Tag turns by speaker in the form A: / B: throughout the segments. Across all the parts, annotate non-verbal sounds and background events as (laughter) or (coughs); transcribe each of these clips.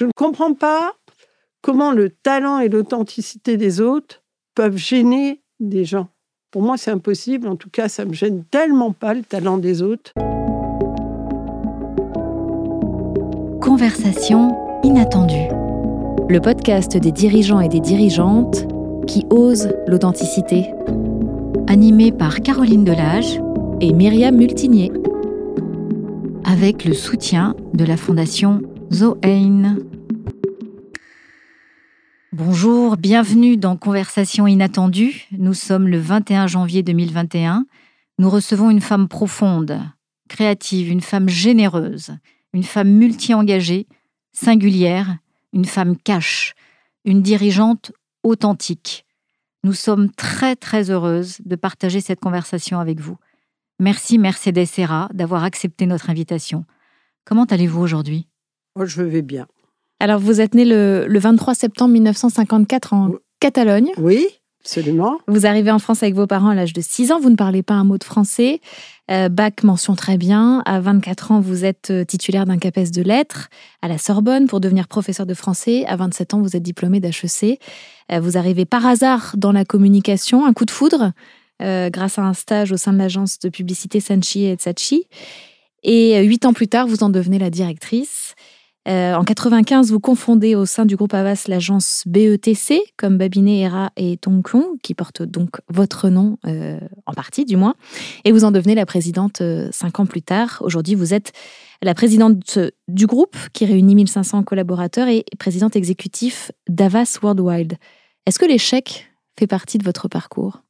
A: Je ne comprends pas comment le talent et l'authenticité des autres peuvent gêner des gens. Pour moi, c'est impossible. En tout cas, ça me gêne tellement pas le talent des autres.
B: Conversation inattendue. Le podcast des dirigeants et des dirigeantes qui osent l'authenticité. Animé par Caroline Delage et Myriam Multinier. Avec le soutien de la Fondation Zoein. Bonjour, bienvenue dans Conversation inattendue. Nous sommes le 21 janvier 2021. Nous recevons une femme profonde, créative, une femme généreuse, une femme multi-engagée, singulière, une femme cash, une dirigeante authentique. Nous sommes très très heureuses de partager cette conversation avec vous. Merci Mercedes Serra d'avoir accepté notre invitation. Comment allez-vous aujourd'hui?
A: Moi, je vais bien.
C: Alors, vous êtes né le, 23 septembre 1954 en Catalogne.
A: Oui, absolument.
C: Vous arrivez en France avec vos parents à l'âge de 6 ans. Vous ne parlez pas un mot de français. Euh, bac, mention très bien. À 24 ans, vous êtes euh, titulaire d'un CAPES de lettres à la Sorbonne pour devenir professeur de français. À 27 ans, vous êtes diplômé d'HEC. Euh, vous arrivez par hasard dans la communication, un coup de foudre, grâce à un stage au sein de l'agence de publicité Sanchi et Tsachi. Et huit ans plus tard, vous en devenez la directrice. Euh, en 95, vous confondez au sein du groupe Avas l'agence BETC, comme Babinet, Hera et Tonklon, qui porte donc votre nom, euh, en partie du moins, et vous en devenez la présidente euh, cinq ans plus tard. Aujourd'hui, vous êtes la présidente du groupe, qui réunit 1500 collaborateurs, et présidente exécutive d'Avas Worldwide. Est-ce que l'échec fait partie de votre parcours?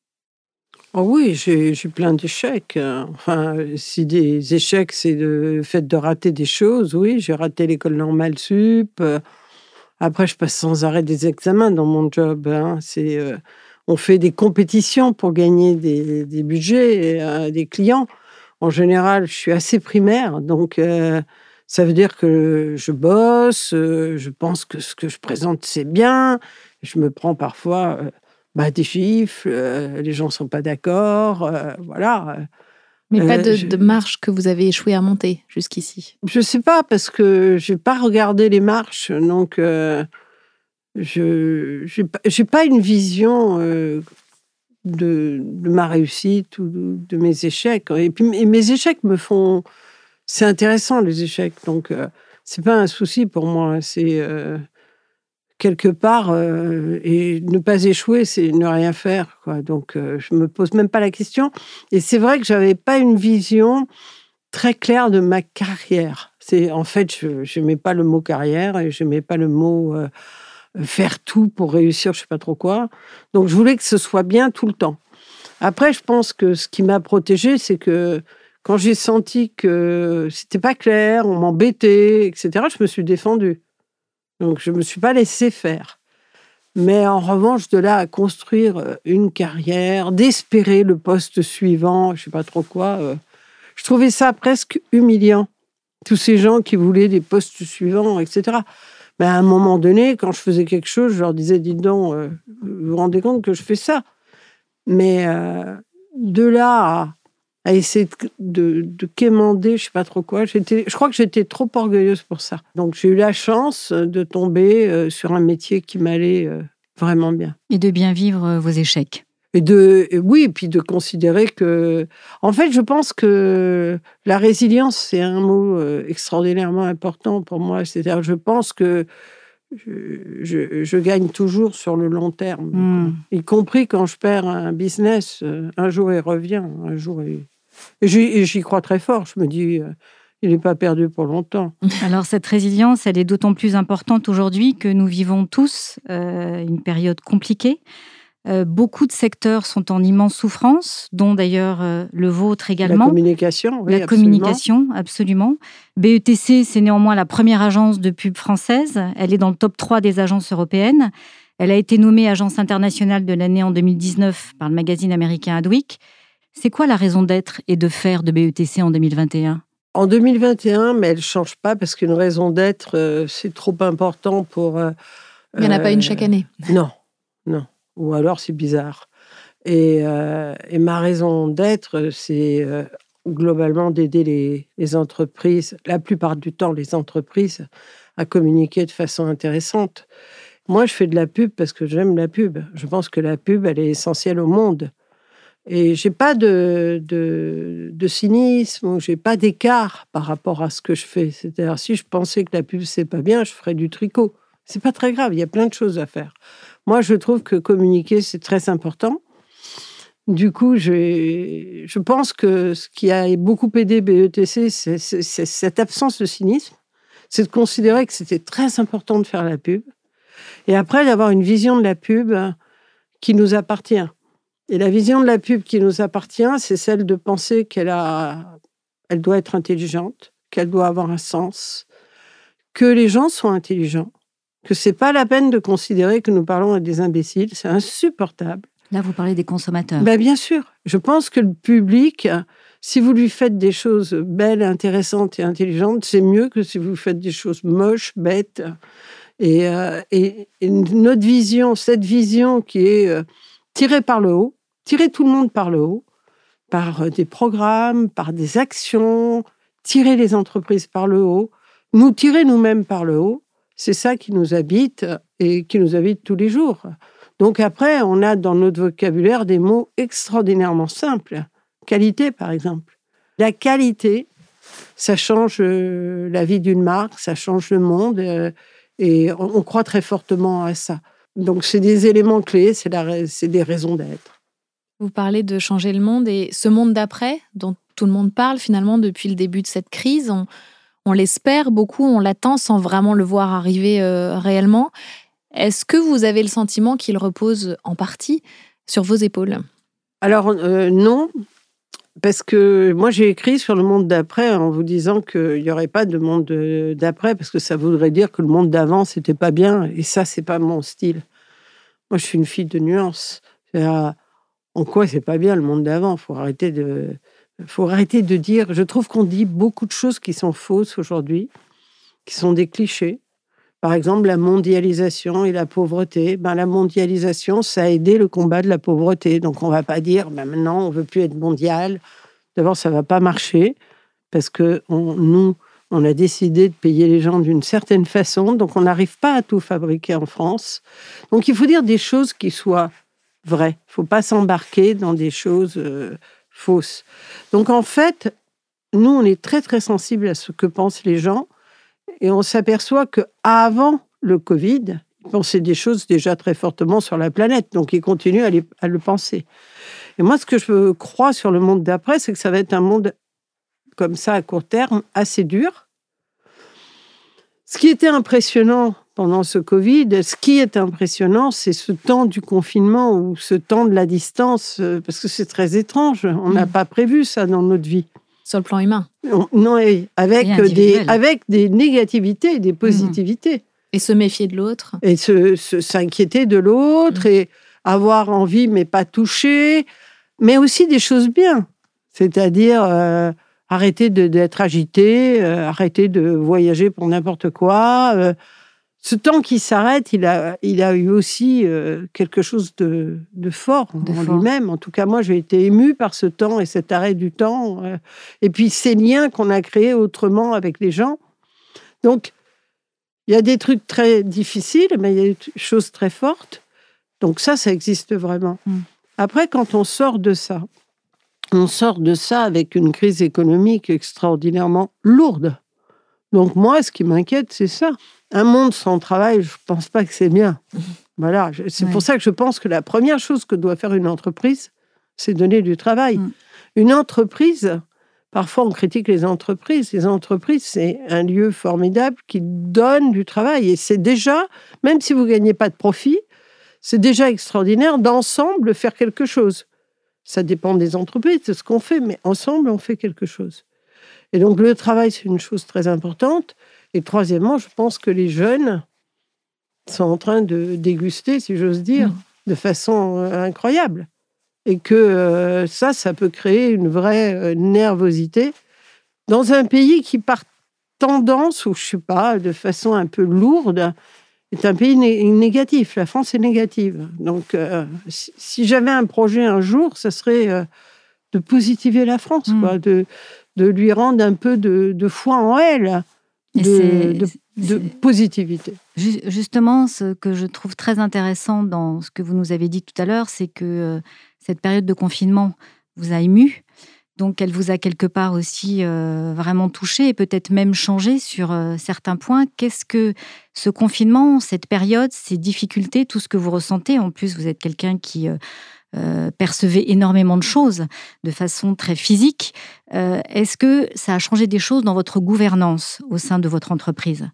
A: Oh oui, j'ai plein d'échecs. Enfin, si des échecs, c'est le fait de rater des choses, oui, j'ai raté l'école normale sup. Après, je passe sans arrêt des examens dans mon job. Hein. C'est, euh, on fait des compétitions pour gagner des, budgets, et, euh, des clients. En général, je suis assez primaire, donc euh, ça veut dire que je bosse, je pense que ce que je présente, c'est bien. Je me prends parfois bah, des chiffres, euh, les gens ne sont pas d'accord, euh, voilà.
C: Mais pas de, euh, marche que vous avez échoué à monter jusqu'ici?
A: Je ne sais pas, parce que je n'ai pas regardé les marches, donc je n'ai pas une vision de, de, ma réussite ou de, mes échecs. Et puis mes échecs me font... C'est intéressant, les échecs, donc ce n'est pas un souci pour moi. C'est quelque part, euh, et ne pas échouer, c'est ne rien faire. Donc, euh, je me pose même pas la question. Et c'est vrai que j'avais pas une vision très claire de ma carrière. C'est en fait, je n'aimais pas le mot carrière et je n'aimais pas le mot euh, faire tout pour réussir, je sais pas trop quoi. Donc, je voulais que ce soit bien tout le temps. Après, je pense que ce qui m'a protégée, c'est que quand j'ai senti que c'était pas clair, on m'embêtait, etc., je me suis défendue. Donc, je ne me suis pas laissé faire. Mais en revanche, de là à construire euh, une carrière, d'espérer le poste suivant, je ne sais pas trop quoi, euh, je trouvais ça presque humiliant. Tous ces gens qui voulaient des postes suivants, etc. Mais à un moment donné, quand je faisais quelque chose, je leur disais, dites donc, euh, vous vous rendez compte que je fais ça. Mais de là à à essayer de, de, quémander, je sais pas trop quoi. J'étais, je crois que j'étais trop orgueilleuse pour ça. Donc j'ai eu la chance de tomber euh, sur un métier qui m'allait euh, vraiment bien.
B: Et de bien vivre euh, vos échecs.
A: Et de, oui, et puis de considérer que, en fait, je pense que la résilience c'est un mot extraordinairement important pour moi. C'est-à-dire, je pense que je, je, gagne toujours sur le long terme, hmm. y compris quand je perds un business. Un jour il revient, un jour il, et j'y crois très fort. Je me dis, euh, il n'est pas perdu pour longtemps. (laughs)
B: Alors cette résilience, elle est d'autant plus importante aujourd'hui que nous vivons tous euh, une période compliquée. Euh, beaucoup de secteurs sont en immense souffrance, dont d'ailleurs le vôtre également.
A: La communication, oui.
B: La communication, absolument. BETC, c'est néanmoins la première agence de pub française. Elle est dans le top 3 des agences européennes. Elle a été nommée agence internationale de l'année en 2019 par le magazine américain Adweek. C'est quoi la raison d'être et de faire de BETC en 2021
A: En 2021, mais elle ne change pas parce qu'une raison d'être, euh, c'est trop important pour... Euh,
C: Il n'y en a pas une chaque année.
A: Euh, (laughs) non, non. Ou alors c'est bizarre. Et, ma raison d'être, c'est globalement d'aider les, les, entreprises, la plupart du temps les entreprises, à communiquer de façon intéressante. Moi, je fais de la pub parce que j'aime la pub. Je pense que la pub, elle est essentielle au monde. Et j'ai pas de, de, de cynisme, j'ai pas d'écart par rapport à ce que je fais. C'est-à-dire, si je pensais que la pub c'est pas bien, je ferais du tricot. C'est pas très grave, il y a plein de choses à faire. Moi, je trouve que communiquer c'est très important. Du coup, je, je pense que ce qui a beaucoup aidé BETC, c'est cette absence de cynisme. C'est de considérer que c'était très important de faire la pub. Et après, d'avoir une vision de la pub qui nous appartient. Et la vision de la pub qui nous appartient, c'est celle de penser qu'elle a, elle doit être intelligente, qu'elle doit avoir un sens, que les gens sont intelligents, que c'est pas la peine de considérer que nous parlons à des imbéciles, c'est insupportable.
B: Là, vous parlez des consommateurs.
A: Ben, bien sûr. Je pense que le public, si vous lui faites des choses belles, intéressantes et intelligentes, c'est mieux que si vous faites des choses moches, bêtes. Et, euh, et, notre vision, cette vision qui est euh, tirée par le haut, tirer tout le monde par le haut, par euh, des programmes, par des actions, tirer les entreprises par le haut, nous tirer nous-mêmes par le haut, c'est ça qui nous habite et qui nous habite tous les jours. Donc après, on a dans notre vocabulaire des mots extraordinairement simples. Qualité, par exemple. La qualité, ça change euh, la vie d'une marque, ça change le monde, euh, et on croit très fortement à ça. Donc c'est des éléments clés, c'est des raisons d'être.
C: Vous parlez de changer le monde et ce monde d'après, dont tout le monde parle finalement depuis le début de cette crise, on, l'espère beaucoup, on l'attend sans vraiment le voir arriver euh, réellement. Est-ce que vous avez le sentiment qu'il repose en partie sur vos épaules?
A: Alors euh, non, parce que moi j'ai écrit sur le monde d'après en vous disant qu'il n'y aurait pas de monde d'après, parce que ça voudrait dire que le monde d'avant c'était pas bien, et ça c'est pas mon style. Moi je suis une fille de nuances en quoi c'est pas bien le monde d'avant? Faut arrêter de, faut arrêter de dire. Je trouve qu'on dit beaucoup de choses qui sont fausses aujourd'hui, qui sont des clichés. Par exemple, la mondialisation et la pauvreté. Ben, la mondialisation, ça a aidé le combat de la pauvreté. Donc, on va pas dire, ben, maintenant, on veut plus être mondial. D'abord, ça va pas marcher parce que nous, on a décidé de payer les gens d'une certaine façon. Donc, on n'arrive pas à tout fabriquer en France. Donc, il faut dire des choses qui soient vrai. Il faut pas s'embarquer dans des choses euh, fausses. Donc en fait, nous, on est très très sensible à ce que pensent les gens et on s'aperçoit que avant le Covid, ils pensaient des choses déjà très fortement sur la planète, donc ils continuent à, à le penser. Et moi, ce que je crois sur le monde d'après, c'est que ça va être un monde comme ça à court terme, assez dur. Ce qui était impressionnant pendant ce Covid. Ce qui est impressionnant, c'est ce temps du confinement ou ce temps de la distance, euh, parce que c'est très étrange. On n'a mm. pas prévu ça dans notre vie.
C: Sur le plan humain
A: Non, avec des, avec des négativités et des positivités.
C: Et se méfier de l'autre.
A: Et s'inquiéter de l'autre, mm. et avoir envie mais pas toucher. Mais aussi des choses bien. C'est-à-dire... Euh, arrêter d'être agité, euh, arrêter de voyager pour n'importe quoi, ce temps qui s'arrête, il a, il a eu aussi euh, quelque chose de, fort en lui-même. En tout cas, moi, j'ai été émue par ce temps et cet arrêt du temps. Euh, et puis ces liens qu'on a créés autrement avec les gens. Donc, il y a des trucs très difficiles, mais il y a des choses très fortes. Donc ça, ça existe vraiment. Mm. Après, quand on sort de ça, on sort de ça avec une crise économique extraordinairement lourde. Donc moi, ce qui m'inquiète, c'est ça un monde sans travail, je ne pense pas que c'est bien. Voilà, c'est pour ça que je pense que la première chose que doit faire une entreprise, c'est donner du travail. Mm. Une entreprise, parfois on critique les entreprises, les entreprises, c'est un lieu formidable qui donne du travail. Et c'est déjà, même si vous ne gagnez pas de profit, c'est déjà extraordinaire d'ensemble faire quelque chose. Ça dépend des entreprises, de ce qu'on fait, mais ensemble, on fait quelque chose. Et donc le travail, c'est une chose très importante. Et troisièmement, je pense que les jeunes sont en train de déguster, si j'ose dire, mm. de façon euh, incroyable. Et que euh, ça, ça peut créer une vraie euh, nervosité dans un pays qui, par tendance, ou je sais pas, de façon un peu lourde, est un pays négatif. La France est négative. Donc, si, j'avais un projet un jour, ce serait de positiver la France, mm. quoi, de, de lui rendre un peu de, de foi en elle de, de, positivité.
B: Justement, ce que je trouve très intéressant dans ce que vous nous avez dit tout à l'heure, c'est que euh, cette période de confinement vous a ému. Donc, elle vous a quelque part aussi euh, vraiment touché et peut-être même changé sur euh, certains points. Qu'est-ce que ce confinement, cette période, ces difficultés, tout ce que vous ressentez? En plus, vous êtes quelqu'un qui euh, percevait énormément de choses de façon très physique. Est-ce que ça a changé des choses dans votre gouvernance au sein de votre entreprise?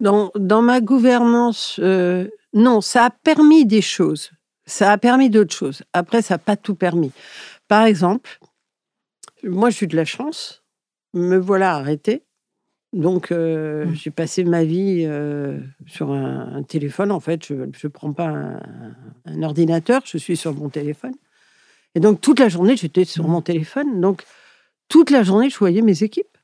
A: Dans, ma gouvernance, non, ça a permis des choses. Ça a permis d'autres choses. Après, ça n'a pas tout permis. Par exemple, moi, j'ai eu de la chance. Me voilà arrêté. Donc, euh, mmh. j'ai passé ma vie euh, sur un, téléphone. En fait, je ne prends pas un, ordinateur, je suis sur mon téléphone. Et donc, toute la journée, j'étais sur mmh. mon téléphone. Donc, toute la journée, je voyais mes équipes.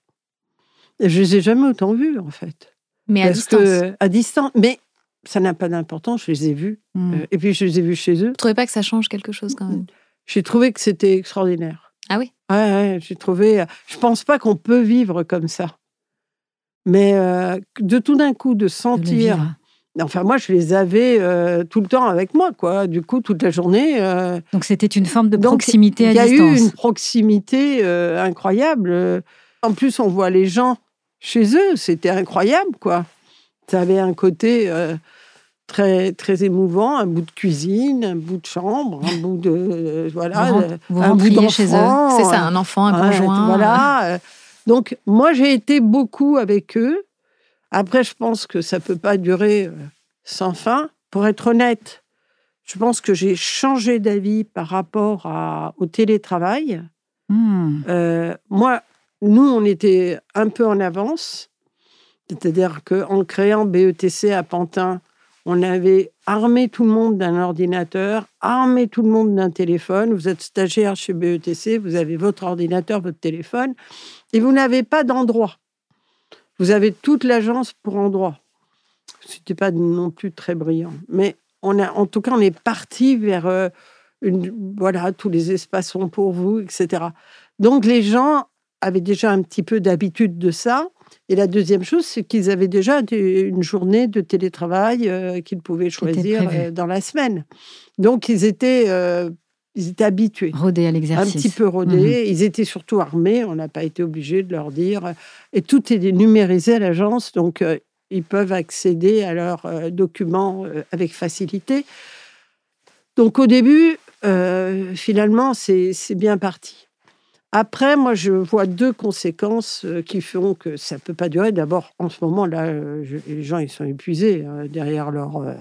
A: Et je les ai jamais autant vues, en fait.
C: Mais à distance.
A: à distance. Mais ça n'a pas d'importance, je les ai vus. Mmh. Euh, et puis, je les ai vus chez eux. Vous ne
C: trouvez pas que ça change quelque chose, quand même?
A: J'ai trouvé que c'était extraordinaire.
C: Ah oui?
A: Ouais, j'ai trouvé. Je pense pas qu'on peut vivre comme ça. Mais euh, de tout d'un coup, de sentir. enfin, moi, je les avais euh, tout le temps avec moi, quoi. Du coup, toute la journée. Euh,
B: Donc, c'était une forme de proximité à distance.
A: Il y a eu une proximité incroyable. En plus, on voit les gens chez eux. C'était incroyable, quoi. Ça avait un côté très très émouvant, un bout de cuisine, un bout de chambre, un bout de voilà,
C: vous, un bout chez eux. C'est ça, un enfant, un conjoint.
A: Voilà. Donc moi j'ai été beaucoup avec eux. Après je pense que ça peut pas durer euh, sans fin. Pour être honnête, je pense que j'ai changé d'avis par rapport à, au télétravail. Hmm. Euh, moi, nous on était un peu en avance. C'est-à-dire qu'en créant BETC à Pantin, on avait armé tout le monde d'un ordinateur, armé tout le monde d'un téléphone. Vous êtes stagiaire chez BETC, vous avez votre ordinateur, votre téléphone, et vous n'avez pas d'endroit. Vous avez toute l'agence pour endroit. C'était pas non plus très brillant, mais on a, en tout cas, on est parti vers euh, une, voilà, tous les espaces sont pour vous, etc. Donc les gens avaient déjà un petit peu d'habitude de ça. Et la deuxième chose, c'est qu'ils avaient déjà une journée de télétravail euh, qu'ils pouvaient choisir euh, dans la semaine. Donc, ils étaient, ils étaient habitués.
B: Rodés à l'exercice.
A: Un petit peu rodés. Mhm. Ils étaient surtout armés. On n'a pas été obligé de leur dire. Et tout est numérisé à l'agence. Donc, ils peuvent accéder à leurs documents avec facilité. Donc, au début, finalement, c'est bien parti. Après, moi, je vois deux conséquences euh, qui font que ça ne peut pas durer. D'abord, en ce moment, là, euh, les gens, ils sont épuisés hein, derrière leur, euh,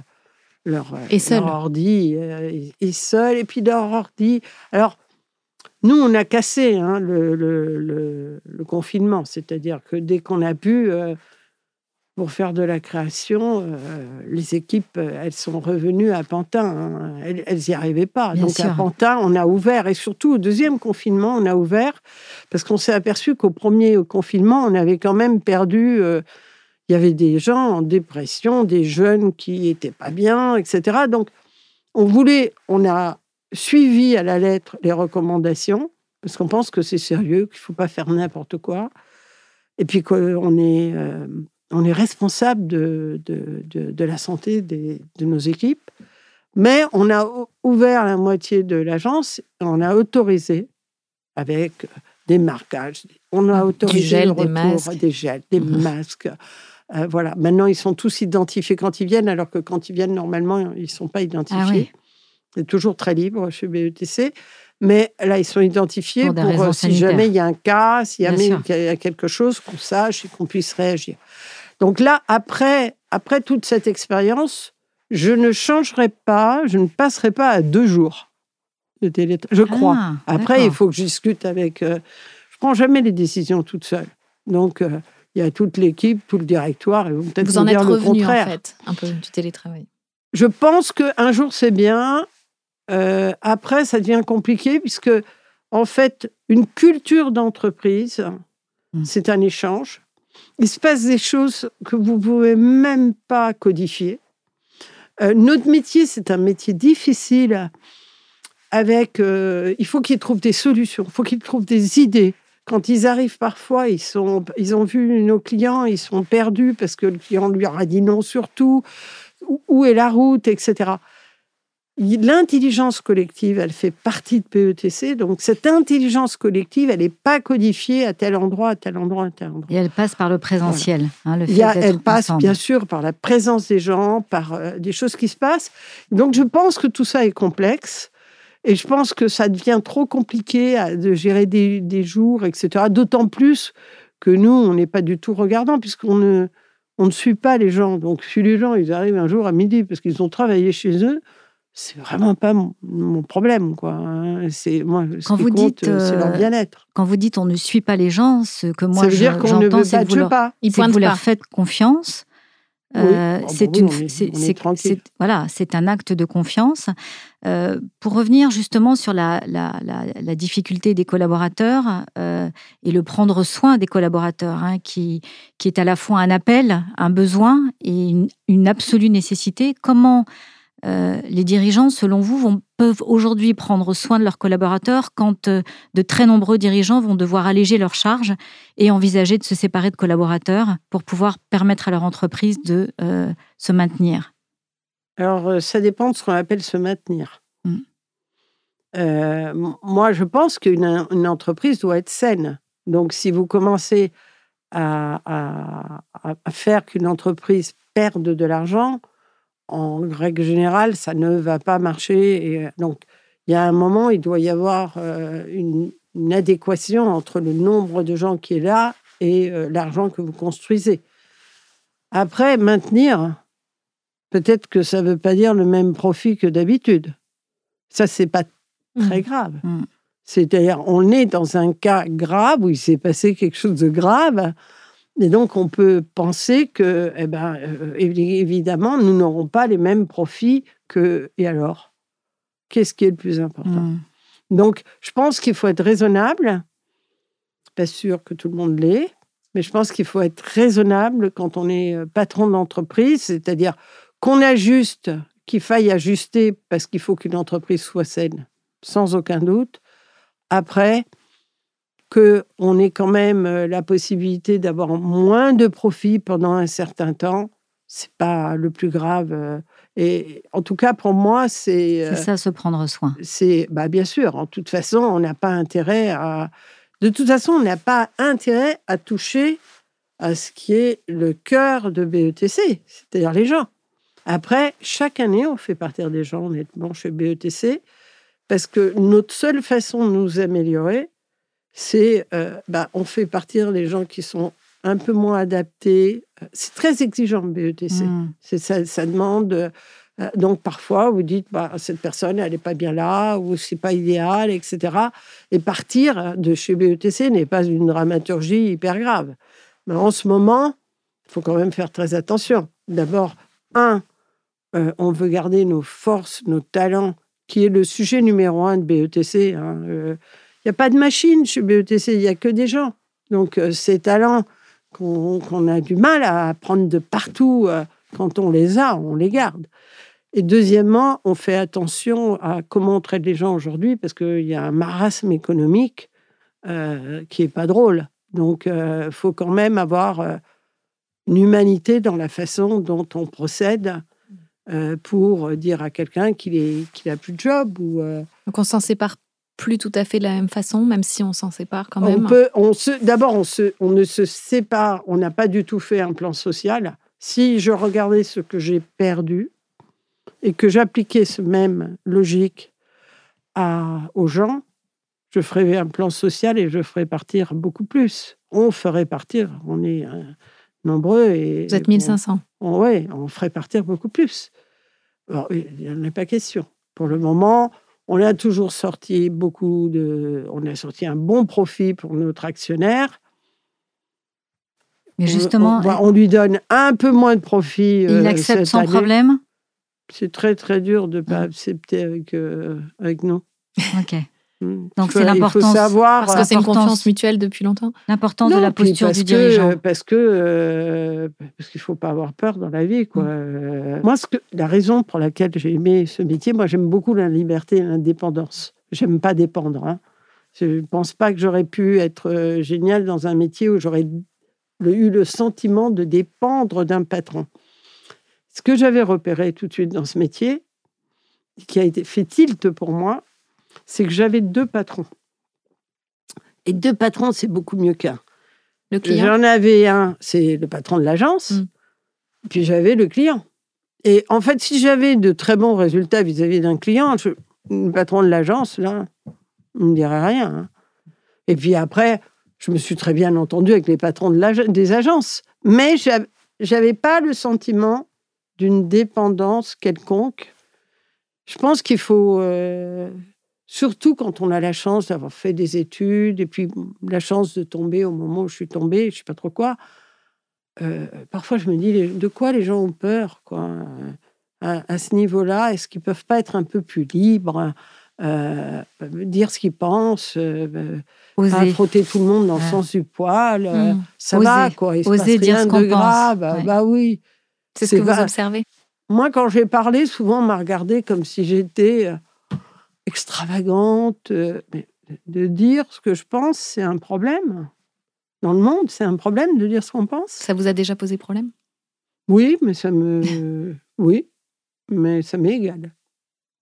A: leur,
C: et leur
A: ordi. et, seuls. Et puis, leur ordi. Alors, nous, on a cassé hein, le, le, le, confinement. C'est-à-dire que dès qu'on a pu, pour faire de la création, euh, les équipes, euh, elles sont revenues à Pantin. Hein. Elles n'y arrivaient pas. Donc à Pantin, on a ouvert. Et surtout au deuxième confinement, on a ouvert parce qu'on s'est aperçu qu'au premier confinement, on avait quand même perdu. Euh, il y avait des gens en dépression, des jeunes qui n'étaient pas bien, etc. Donc on voulait, on a suivi à la lettre les recommandations parce qu'on pense que c'est sérieux, qu'il ne faut pas faire n'importe quoi. Et puis qu'on est on est responsable de, de, la santé de nos équipes, mais on a ouvert la moitié de l'agence, on a autorisé avec des marquages, on a autorisé
C: gel,
A: le
C: des masques,
A: des gels, des mmh. masques. Euh, voilà. Maintenant, ils sont tous identifiés quand ils viennent, alors que quand ils viennent, normalement, ils ne sont pas identifiés. Ah C'est toujours très libre chez BETC. Mais là, ils sont identifiés pour, euh, si jamais il y a un cas, s'il y, a quelque chose, qu'on sache et qu'on puisse réagir. Donc là, après, après toute cette expérience, je ne changerai pas, je ne passerai pas à deux jours de télétravail. Je crois. Ah, après, il faut que je discute avec. Euh, je prends jamais les décisions toute seule. Donc, euh, il y a toute l'équipe, tout le directoire. Et
C: vous, vous en êtes revenu, en fait, un peu du télétravail.
A: Je pense qu'un jour, c'est bien. Euh, après, ça devient compliqué, puisque, en fait, une culture d'entreprise, mmh. c'est un échange il se passe des choses que vous ne pouvez même pas codifier. Euh, notre métier, c'est un métier difficile avec... Euh, il faut qu'il trouve des solutions, il faut qu'il trouve des idées. Quand ils arrivent parfois, ils, sont, ils ont vu nos clients, ils sont perdus parce que le client lui aura dit non surtout, où est la route, etc. L'intelligence collective, elle fait partie de PETC. Donc, cette intelligence collective, elle n'est pas codifiée à tel endroit, à tel endroit, à tel endroit.
B: Et elle passe par le présentiel. Hein, le
A: fait elle passe, bien sûr, par la présence des gens, par euh, des choses qui se passent. Donc, je pense que tout ça est complexe. Et je pense que ça devient trop compliqué de gérer des, jours, etc. D'autant plus que nous, on n'est pas du tout regardant, puisqu'on ne, on ne suit pas les gens. Donc, si les gens, ils arrivent un jour à midi parce qu'ils ont travaillé chez eux, c'est vraiment pas mon, problème, quoi. Hein. C'est moi, ce quand qui vous compte, dites, c'est leur euh, bien-être.
B: Quand vous dites on ne suit pas les gens, ce que moi j'entends, c'est que vous leur, pas. Ils vous leur faites confiance euh, c'est une, c'est, voilà, c'est un acte de confiance. Euh, pour revenir justement sur la, la, la, difficulté des collaborateurs euh, et le prendre soin des collaborateurs, hein, qui, qui est à la fois un appel, un besoin et une, une absolue nécessité. Comment les dirigeants, selon vous, peuvent aujourd'hui prendre soin de leurs collaborateurs quand euh, de très nombreux dirigeants vont devoir alléger leurs charges et envisager de se séparer de collaborateurs pour pouvoir permettre à leur entreprise de euh, se maintenir
A: Alors, ça dépend de ce qu'on appelle se maintenir. Mmh. moi, je pense qu'une entreprise doit être saine. Donc, si vous commencez à faire qu'une entreprise perde de l'argent, en règle générale, ça ne va pas marcher. Et euh, donc, il y a un moment, il doit y avoir euh, une, adéquation entre le nombre de gens qui est là et euh, l'argent que vous construisez. Après, maintenir, peut-être que ça ne veut pas dire le même profit que d'habitude. Ça, c'est pas très mmh. grave. Mmh. C'est-à-dire, on est dans un cas grave où il s'est passé quelque chose de grave et donc, on peut penser que, eh ben, euh, évidemment, nous n'aurons pas les mêmes profits que. Et alors? Qu'est-ce qui est le plus important? Mmh. Donc, je pense qu'il faut être raisonnable. Pas sûr que tout le monde l'est, mais je pense qu'il faut être raisonnable quand on est euh, patron d'entreprise, c'est-à-dire qu'on ajuste, qu'il faille ajuster parce qu'il faut qu'une entreprise soit saine, sans aucun doute. Après, qu'on ait quand même euh, la possibilité d'avoir moins de profits pendant un certain temps, c'est pas le plus grave. Euh, et en tout cas, pour moi, c'est.
B: C'est euh, ça, se prendre soin.
A: C'est, bah, bien sûr. En toute façon, on n'a pas intérêt à. De toute façon, on n'a pas intérêt à toucher à ce qui est le cœur de BETC, c'est-à-dire les gens. Après, chaque année, on fait partir des gens honnêtement chez BETC parce que notre seule façon de nous améliorer, c'est euh, bah, on fait partir les gens qui sont un peu moins adaptés. C'est très exigeant, BETC. Mm. Ça, ça, demande. Euh, donc parfois, vous dites, bah, cette personne, elle n'est pas bien là, ou c'est pas idéal, etc. Et partir de chez BETC n'est pas une dramaturgie hyper grave. Mais en ce moment, il faut quand même faire très attention. D'abord, un, euh, on veut garder nos forces, nos talents, qui est le sujet numéro un de BETC. Hein, il n'y a pas de machine chez BETC, il n'y a que des gens. Donc, euh, ces talents qu'on a du mal à prendre de partout, euh, quand on les a, on les garde. Et deuxièmement, on fait attention à comment on traite les gens aujourd'hui, parce qu'il y a un marasme économique euh, qui n'est pas drôle. Donc, il faut quand même avoir une humanité dans la façon dont on procède pour dire à quelqu'un qu'il n'a plus de job. Ou,
C: Donc, on s'en sépare plus tout à fait de la même façon, même si on s'en sépare quand même.
A: On peut, on se, d'abord, on, se, on ne se sépare, on n'a pas du tout fait un plan social. Si je regardais ce que j'ai perdu et que j'appliquais ce même logique à, aux gens, je ferais un plan social et je ferais partir beaucoup plus. On ferait partir, on est euh, nombreux. Et,
C: Vous êtes 1500
A: Oui, on ferait partir beaucoup plus. il n'y en a pas question. Pour le moment, on a toujours sorti beaucoup de. On a sorti un bon profit pour notre actionnaire.
B: Mais justement.
A: On, lui donne un peu moins de profit.
B: Il euh, accepte sans problème?
A: C'est très, très dur de ne pas accepter avec, euh, avec nous.
B: OK. Donc c'est l'importance.
C: savoir parce que c'est une confiance mutuelle depuis longtemps.
B: L'importance de la posture du dirigeant.
A: Parce que euh, parce qu'il faut pas avoir peur dans la vie quoi. Hmm. Moi ce que la raison pour laquelle j'ai aimé ce métier, moi j'aime beaucoup la liberté et l'indépendance. J'aime pas dépendre. Hein. Je ne pense pas que j'aurais pu être euh, génial dans un métier où j'aurais eu le sentiment de dépendre d'un patron. Ce que j'avais repéré tout de suite dans ce métier, qui a été fait tilt pour moi, c'est que j'avais deux patrons. Et deux patrons, c'est beaucoup mieux qu'un. J'en avais un, c'est le patron de l'agence, mm. puis j'avais le client. Et en fait, si j'avais de très bons résultats vis-à-vis d'un client, le patron de l'agence, là, il ne me dirait rien. Hein. Et puis après, je me suis très bien entendu avec les patrons de des agences. Mais j'avais pas le sentiment d'une dépendance quelconque. Je pense qu'il faut, euh, surtout quand on a la chance d'avoir fait des études et puis la chance de tomber au moment où je suis tombée, je ne sais pas trop quoi. Euh, parfois, je me dis de quoi les gens ont peur, quoi. À, ce niveau-là, est-ce qu'ils peuvent pas être un peu plus libres, euh, dire ce qu'ils pensent, pas frotter tout le monde dans le sens du poil, mmh. ça va, quoi. Il
B: Oser se dire ce de grave.
A: Bah oui.
C: C'est ce que vous observez
A: Moi, quand j'ai parlé, souvent, on m'a regardé comme si j'étais euh, extravagante. Euh, mais de dire ce que je pense, c'est un problème. Dans le monde, c'est un problème de dire ce qu'on pense.
C: Ça vous a déjà posé problème?
A: Oui, mais ça me. (laughs) oui, mais ça m'est égal.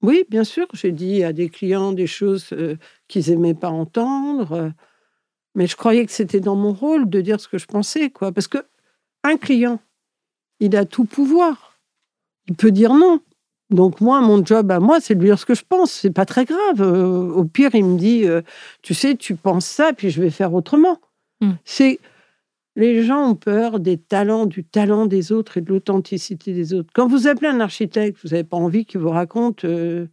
A: Oui, bien sûr, j'ai dit à des clients des choses euh, qu'ils n'aimaient pas entendre, mais je croyais que c'était dans mon rôle de dire ce que je pensais, quoi. Parce que un client il a tout pouvoir. Il peut dire non. Donc moi, mon job à moi, c'est de lui dire ce que je pense. C'est pas très grave. Euh, au pire, il me dit, euh, tu sais, tu penses ça, puis je vais faire autrement. Hmm. C'est les gens ont peur des talents, du talent des autres et de l'authenticité des autres. Quand vous appelez un architecte, vous n'avez pas envie qu'il vous raconte, euh,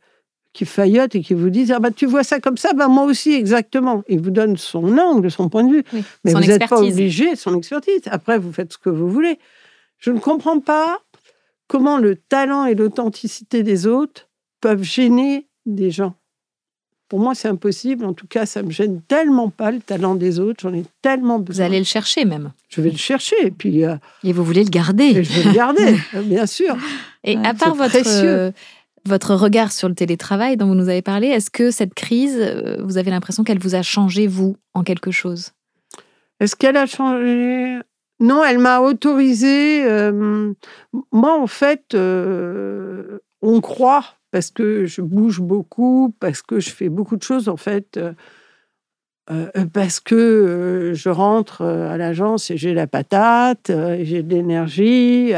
A: qu'il faillote et qu'il vous dise, ah bah tu vois ça comme ça, bah moi aussi exactement. Il vous donne son angle, son point de vue, mais vous n'êtes pas obligé, son expertise. Après, vous faites ce que vous voulez. Je ne comprends pas comment le talent et l'authenticité des autres peuvent gêner des gens. Pour moi, c'est impossible. En tout cas, ça me gêne tellement pas le talent des autres. J'en ai tellement besoin.
C: Vous allez le chercher même.
A: Je vais le chercher. Et puis. Euh,
B: et vous voulez le garder.
A: je vais le garder, (laughs) bien sûr.
C: Et à part votre, euh, votre regard sur le télétravail dont vous nous avez parlé, est-ce que cette crise, euh, vous avez l'impression qu'elle vous a changé, vous, en quelque chose?
A: Est-ce qu'elle a changé? Non, elle m'a autorisé. Euh, moi, en fait, euh, on croit parce que je bouge beaucoup, parce que je fais beaucoup de choses, en fait, euh, parce que je rentre à l'agence et j'ai la patate, j'ai de l'énergie,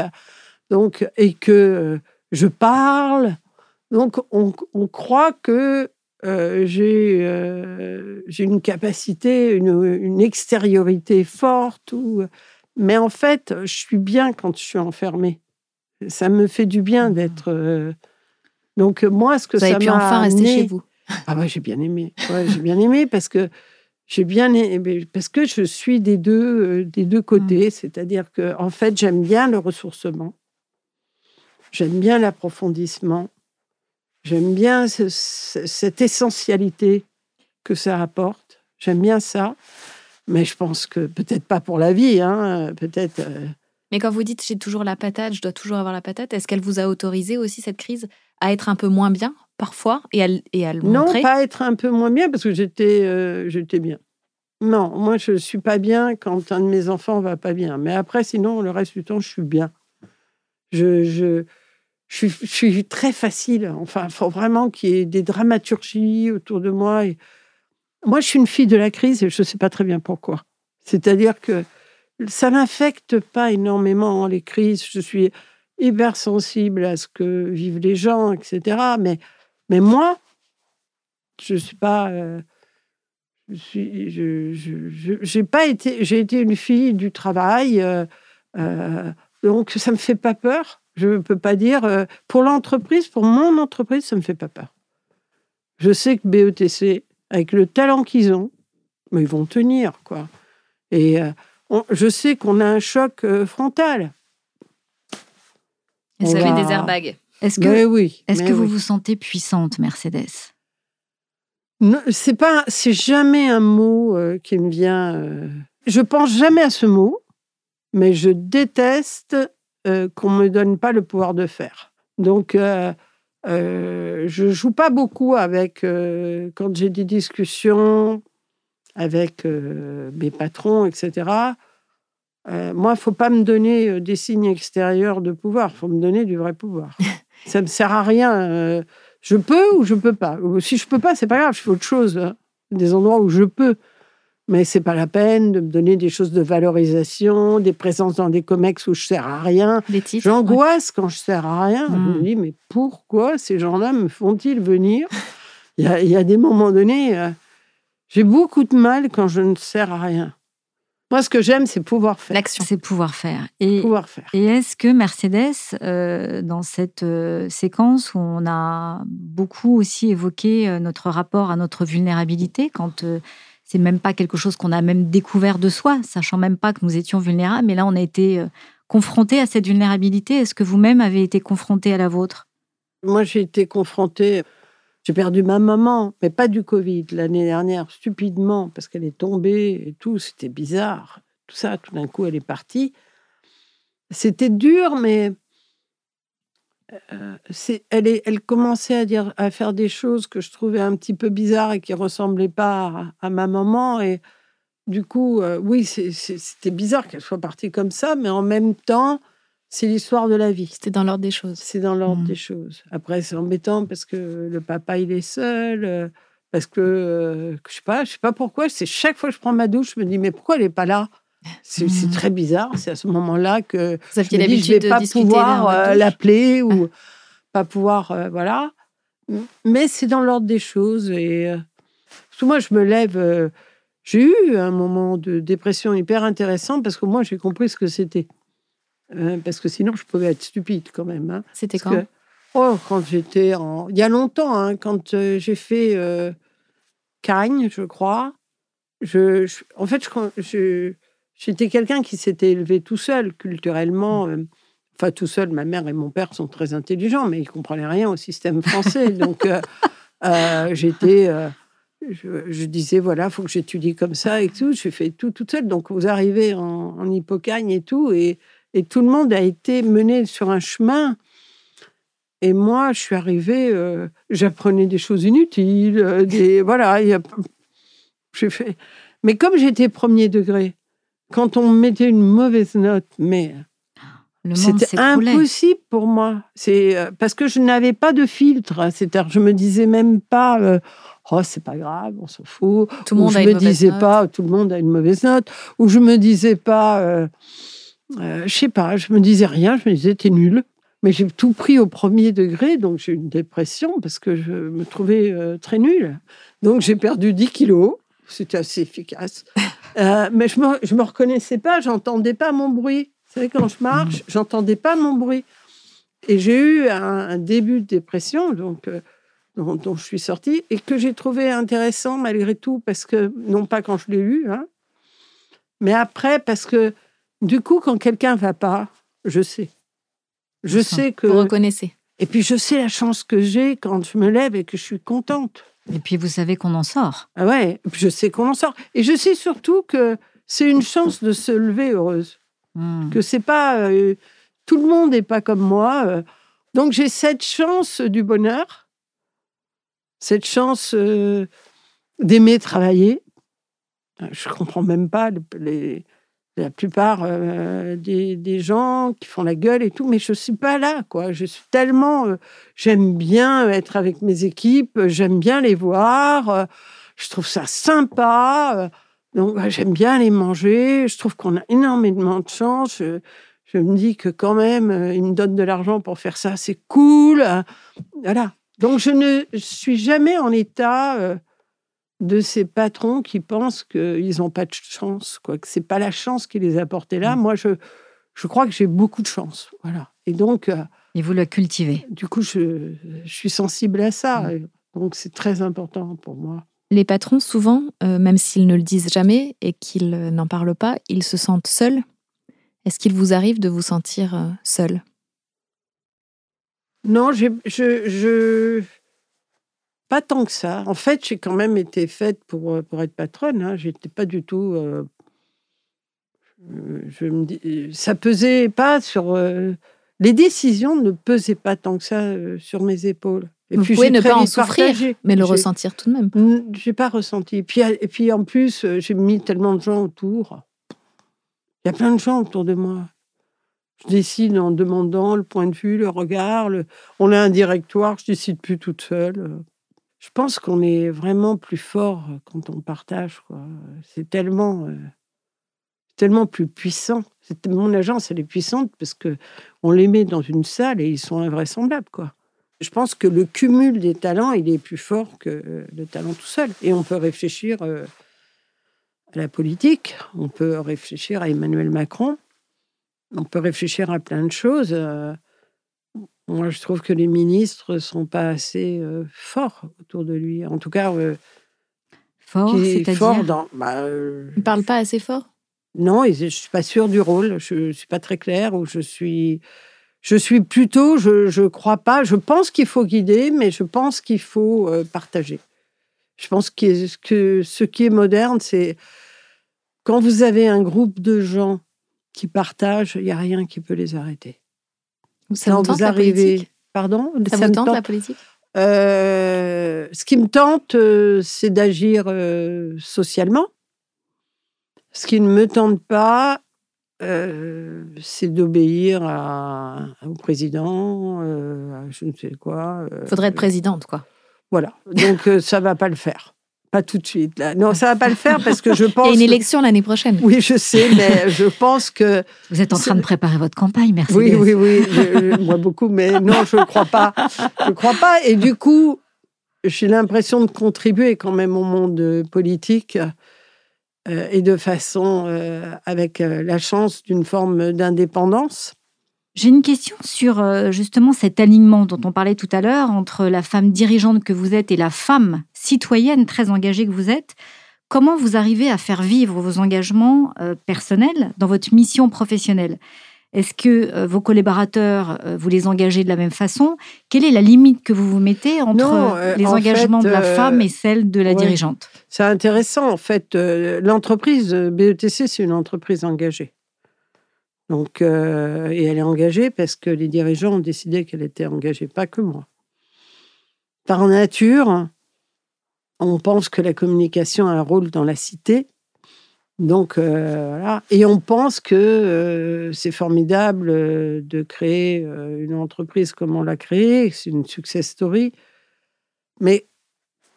A: donc et que je parle. Donc, on, croit que j'ai une capacité, une, extériorité forte mais en fait, je suis bien quand je suis enfermée. Ça me fait du bien mmh. d'être. Euh, donc moi, ce que
C: vous
A: ça
C: m'a pu enfin rester chez vous.
A: Ah bah j'ai bien aimé. j'ai bien aimé parce que j'ai bien aimé, parce que je suis des deux euh, des deux côtés, mmh. c'est-à-dire que en fait j'aime bien le ressourcement, j'aime bien l'approfondissement, j'aime bien cette essentialité que ça apporte. J'aime bien ça. Mais je pense que peut-être pas pour la vie, hein, peut-être. Euh.
C: Mais quand vous dites j'ai toujours la patate, je dois toujours avoir la patate, est-ce qu'elle vous a autorisé aussi cette crise à être un peu moins bien parfois et à, et à le
A: non, montrer? Non, pas être un peu moins bien parce que j'étais euh, j'étais bien. Non, moi je suis pas bien quand un de mes enfants va pas bien. Mais après, sinon le reste du temps, je suis bien. Je, je, je, suis, je suis très facile. Enfin, il faut vraiment qu'il y ait des dramaturgies autour de moi. Et, moi, je suis une fille de la crise et je ne sais pas très bien pourquoi. C'est-à-dire que ça m'affecte pas énormément les crises. Je suis hyper sensible à ce que vivent les gens, etc. Mais, mais moi, je suis pas. Euh, je j'ai pas été, j'ai été une fille du travail, euh, euh, donc ça me fait pas peur. Je ne peux pas dire pour l'entreprise, pour mon entreprise, ça me fait pas peur. Je sais que BETC avec le talent qu'ils ont, mais ils vont tenir, quoi. Et euh, je sais qu'on a un choc euh, frontal.
C: Vous avez des airbags.
B: Est-ce que, oui, est-ce que vous vous sentez puissante, Mercedes?
A: C'est pas, c'est jamais un mot euh, qui me vient. je pense jamais à ce mot, mais je déteste qu'on me donne pas le pouvoir de faire. Donc, euh, je joue pas beaucoup avec euh, quand j'ai des discussions. avec euh, mes patrons, etc. Euh, moi, il faut pas me donner des signes extérieurs de pouvoir. Il faut me donner du vrai pouvoir. (laughs) ça me sert à rien. je peux ou je peux pas. Si je peux pas, c'est pas grave. Je fais autre chose. Hein. Des endroits où je peux. Mais c'est pas la peine de me donner des choses de valorisation, des présences dans des comex où je sers à rien. J'angoisse quand je sers à rien. Je me hmm. dis, mais pourquoi ces gens-là me font-ils venir? Il y, a, des moments donnés, j'ai beaucoup de mal quand je ne sers à rien. Moi, ce que j'aime, c'est pouvoir faire.
B: L'action. C'est pouvoir faire. Et,
A: pouvoir faire.
B: Et est-ce que Mercedes, euh, dans cette euh, séquence où on a beaucoup aussi évoqué euh, notre rapport à notre vulnérabilité, quand c'est même pas quelque chose qu'on a même découvert de soi, sachant même pas que nous étions vulnérables, mais là, on a été confronté à cette vulnérabilité. Est-ce que vous-même avez été confronté à la vôtre?
A: Moi, j'ai été confronté j'ai perdu ma maman, mais pas du Covid, l'année dernière, stupidement, parce qu'elle est tombée et tout, c'était bizarre. Tout ça, tout d'un coup, elle est partie. C'était dur, mais euh, elle, est, elle commençait à, dire, à faire des choses que je trouvais un petit peu bizarres et qui ressemblaient pas à, ma maman. Et du coup, euh, oui, c'était bizarre qu'elle soit partie comme ça, mais en même temps, c'est l'histoire de la vie.
C: C'était dans l'ordre des choses.
A: C'est dans l'ordre mmh. des choses. Après, c'est embêtant parce que le papa, il est seul. Euh, parce que, je sais pas, je sais pas pourquoi. C'est chaque fois que je prends ma douche, je me dis, mais pourquoi elle n'est pas là? C'est, mmh. très bizarre. C'est à ce moment-là que
C: je me dis, je vais pas
A: pouvoir euh, l'appeler ou pas pouvoir, voilà. Mais c'est dans l'ordre des choses. Et moi, je me lève. j'ai eu un moment de dépression hyper intéressant parce que moi, j'ai compris ce que c'était. Euh, parce que sinon je pouvais être stupide quand même. Hein.
C: C'était quand?
A: Oh, quand j'étais en... Il y a longtemps, hein, quand euh, j'ai fait euh, Cagne, je crois. Je, En fait, je, j'étais quelqu'un qui s'était élevé tout seul, culturellement. Mm. Enfin, tout seul, ma mère et mon père sont très intelligents, mais ils ne comprenaient rien au système français. (laughs) Donc, j'étais... Je, disais, voilà, il faut que j'étudie comme ça et tout. J'ai fait tout toute seule. Donc, vous arrivez en, en hippocagne et tout, et et tout le monde a été mené sur un chemin. Et moi, je suis arrivée, euh, j'apprenais des choses inutiles, euh, des voilà. A, fait. Mais comme j'étais premier degré, quand on mettait une mauvaise note, mais c'était impossible pour moi. C'est euh, parce que je n'avais pas de filtre. C'est-à-dire, je me disais même pas. oh, c'est pas grave, on s'en fout.
C: Tout le monde
A: je
C: a
A: me disais pas, tout le monde a une mauvaise note. Ou je me disais pas, euh, je sais pas, je me disais rien, je me disais, t'es nul. Mais j'ai tout pris au premier degré, donc j'ai eu une dépression parce que je me trouvais euh, très nulle. Donc j'ai perdu 10 kilos, c'était assez efficace. Euh, mais je me, je me reconnaissais pas, j'entendais pas mon bruit. Vous savez, quand je marche, j'entendais pas mon bruit. Et j'ai eu un, début de dépression, donc dont, je suis sortie, et que j'ai trouvé intéressant malgré tout, parce que, non pas quand je l'ai lu, hein, mais après, parce que du coup, quand quelqu'un va pas, je sais. Je sais que.
C: Vous reconnaissez.
A: Et puis, je sais la chance que j'ai quand je me lève et que je suis contente.
B: Et puis, vous savez qu'on en sort.
A: Ah ouais, je sais qu'on en sort. Et je sais surtout que c'est une chance de se lever heureuse. Hmm. Que c'est pas. Euh, tout le monde n'est pas comme moi. Euh. donc, j'ai cette chance du bonheur, cette chance euh, d'aimer travailler. Je comprends même pas les la plupart euh, des, gens qui font la gueule et tout, mais je suis pas là, quoi. Je suis tellement, euh, j'aime bien être avec mes équipes, j'aime bien les voir, euh, je trouve ça sympa, donc bah, j'aime bien les manger. Je trouve qu'on a énormément de chance. Je, me dis que quand même, ils me donnent de l'argent pour faire ça, c'est cool, voilà. Donc je ne suis jamais en état de ces patrons qui pensent qu'ils n'ont pas de chance, quoi, que c'est pas la chance qui les a portés là. Mm. Moi, je, je crois que j'ai beaucoup de chance, voilà. Et donc. Euh,
B: Et vous la cultivez.
A: Du coup, je, je suis sensible à ça. Mm. Donc, c'est très important pour moi.
C: Les patrons, souvent, euh, même s'ils ne le disent jamais et qu'ils euh, n'en parlent pas, ils se sentent seuls. Est-ce qu'il vous arrive de vous sentir seul?
A: Non, je, je, pas tant que ça. En fait, j'ai quand même été faite pour, euh, pour être patronne. Hein. J'étais pas du tout. Euh, je me dis, ça pesait pas sur. Euh, les décisions ne pesaient pas tant que ça euh, sur mes épaules.
C: Et vous pouvez ne pas en souffrir, mais le ressentir tout de même.
A: J'ai pas ressenti. Et puis, et puis en plus, euh, j'ai mis tellement de gens autour. Il y a plein de gens autour de moi. Je décide en demandant le point de vue, le regard. On a un directoire, je décide plus toute seule. Je pense qu'on est vraiment plus fort quand on partage. C'est tellement, tellement plus puissant. Mon agence, elle est puissante parce que on les met dans une salle et ils sont invraisemblables. Je pense que le cumul des talents, il est plus fort que le talent tout seul. Et on peut réfléchir à la politique, on peut réfléchir à Emmanuel Macron, on peut réfléchir à plein de choses. Moi, je trouve que les ministres sont pas assez euh, forts autour de lui. En tout cas,
B: fort, c'est-à-dire?
A: dans. Bah,
C: ne parle pas assez fort?
A: Non, je ne suis pas sûre du rôle. Je ne suis pas très claire ou je suis. Je suis plutôt, je ne crois pas, je pense qu'il faut guider, mais je pense qu'il faut euh, partager. Je pense que, que ce qui est moderne, c'est quand vous avez un groupe de gens qui partagent, il n'y a rien qui peut les arrêter.
C: Ça quand vous arrivez,
A: pardon,
C: ça, vous tente, la politique?
A: Euh, Ce qui me tente, euh, c'est d'agir socialement. Ce qui ne me tente pas, euh, c'est d'obéir au président, euh, à je ne sais quoi.
C: Il euh, Faudrait être présidente, quoi.
A: Voilà. Donc, ça va pas le faire. Pas tout de suite. Là. Non, ça va pas le faire parce que je pense.
C: Il y a une élection l'année prochaine.
A: Oui, je sais, mais je pense que.
B: Vous êtes en train de préparer votre campagne, merci.
A: Oui, oui, oui. (laughs) moi beaucoup, mais non, je ne crois pas. Je ne crois pas. Et du coup, j'ai l'impression de contribuer quand même au monde politique euh, et de façon euh, avec euh, la chance d'une forme d'indépendance.
B: J'ai une question sur justement cet alignement dont on parlait tout à l'heure entre la femme dirigeante que vous êtes et la femme citoyenne très engagée que vous êtes. Comment vous arrivez à faire vivre vos engagements personnels dans votre mission professionnelle? Est-ce que euh, vos collaborateurs, euh, vous les engagez de la même façon? Quelle est la limite que vous vous mettez entre euh, les engagements de la femme et celle de la dirigeante?
A: C'est intéressant. En fait, l'entreprise BETC, c'est une entreprise engagée. Donc, et elle est engagée parce que les dirigeants ont décidé qu'elle était engagée, pas que moi. Par nature, on pense que la communication a un rôle dans la cité, donc euh, voilà. Et on pense que euh, c'est formidable euh, de créer une entreprise comme on l'a créée, c'est une success story. Mais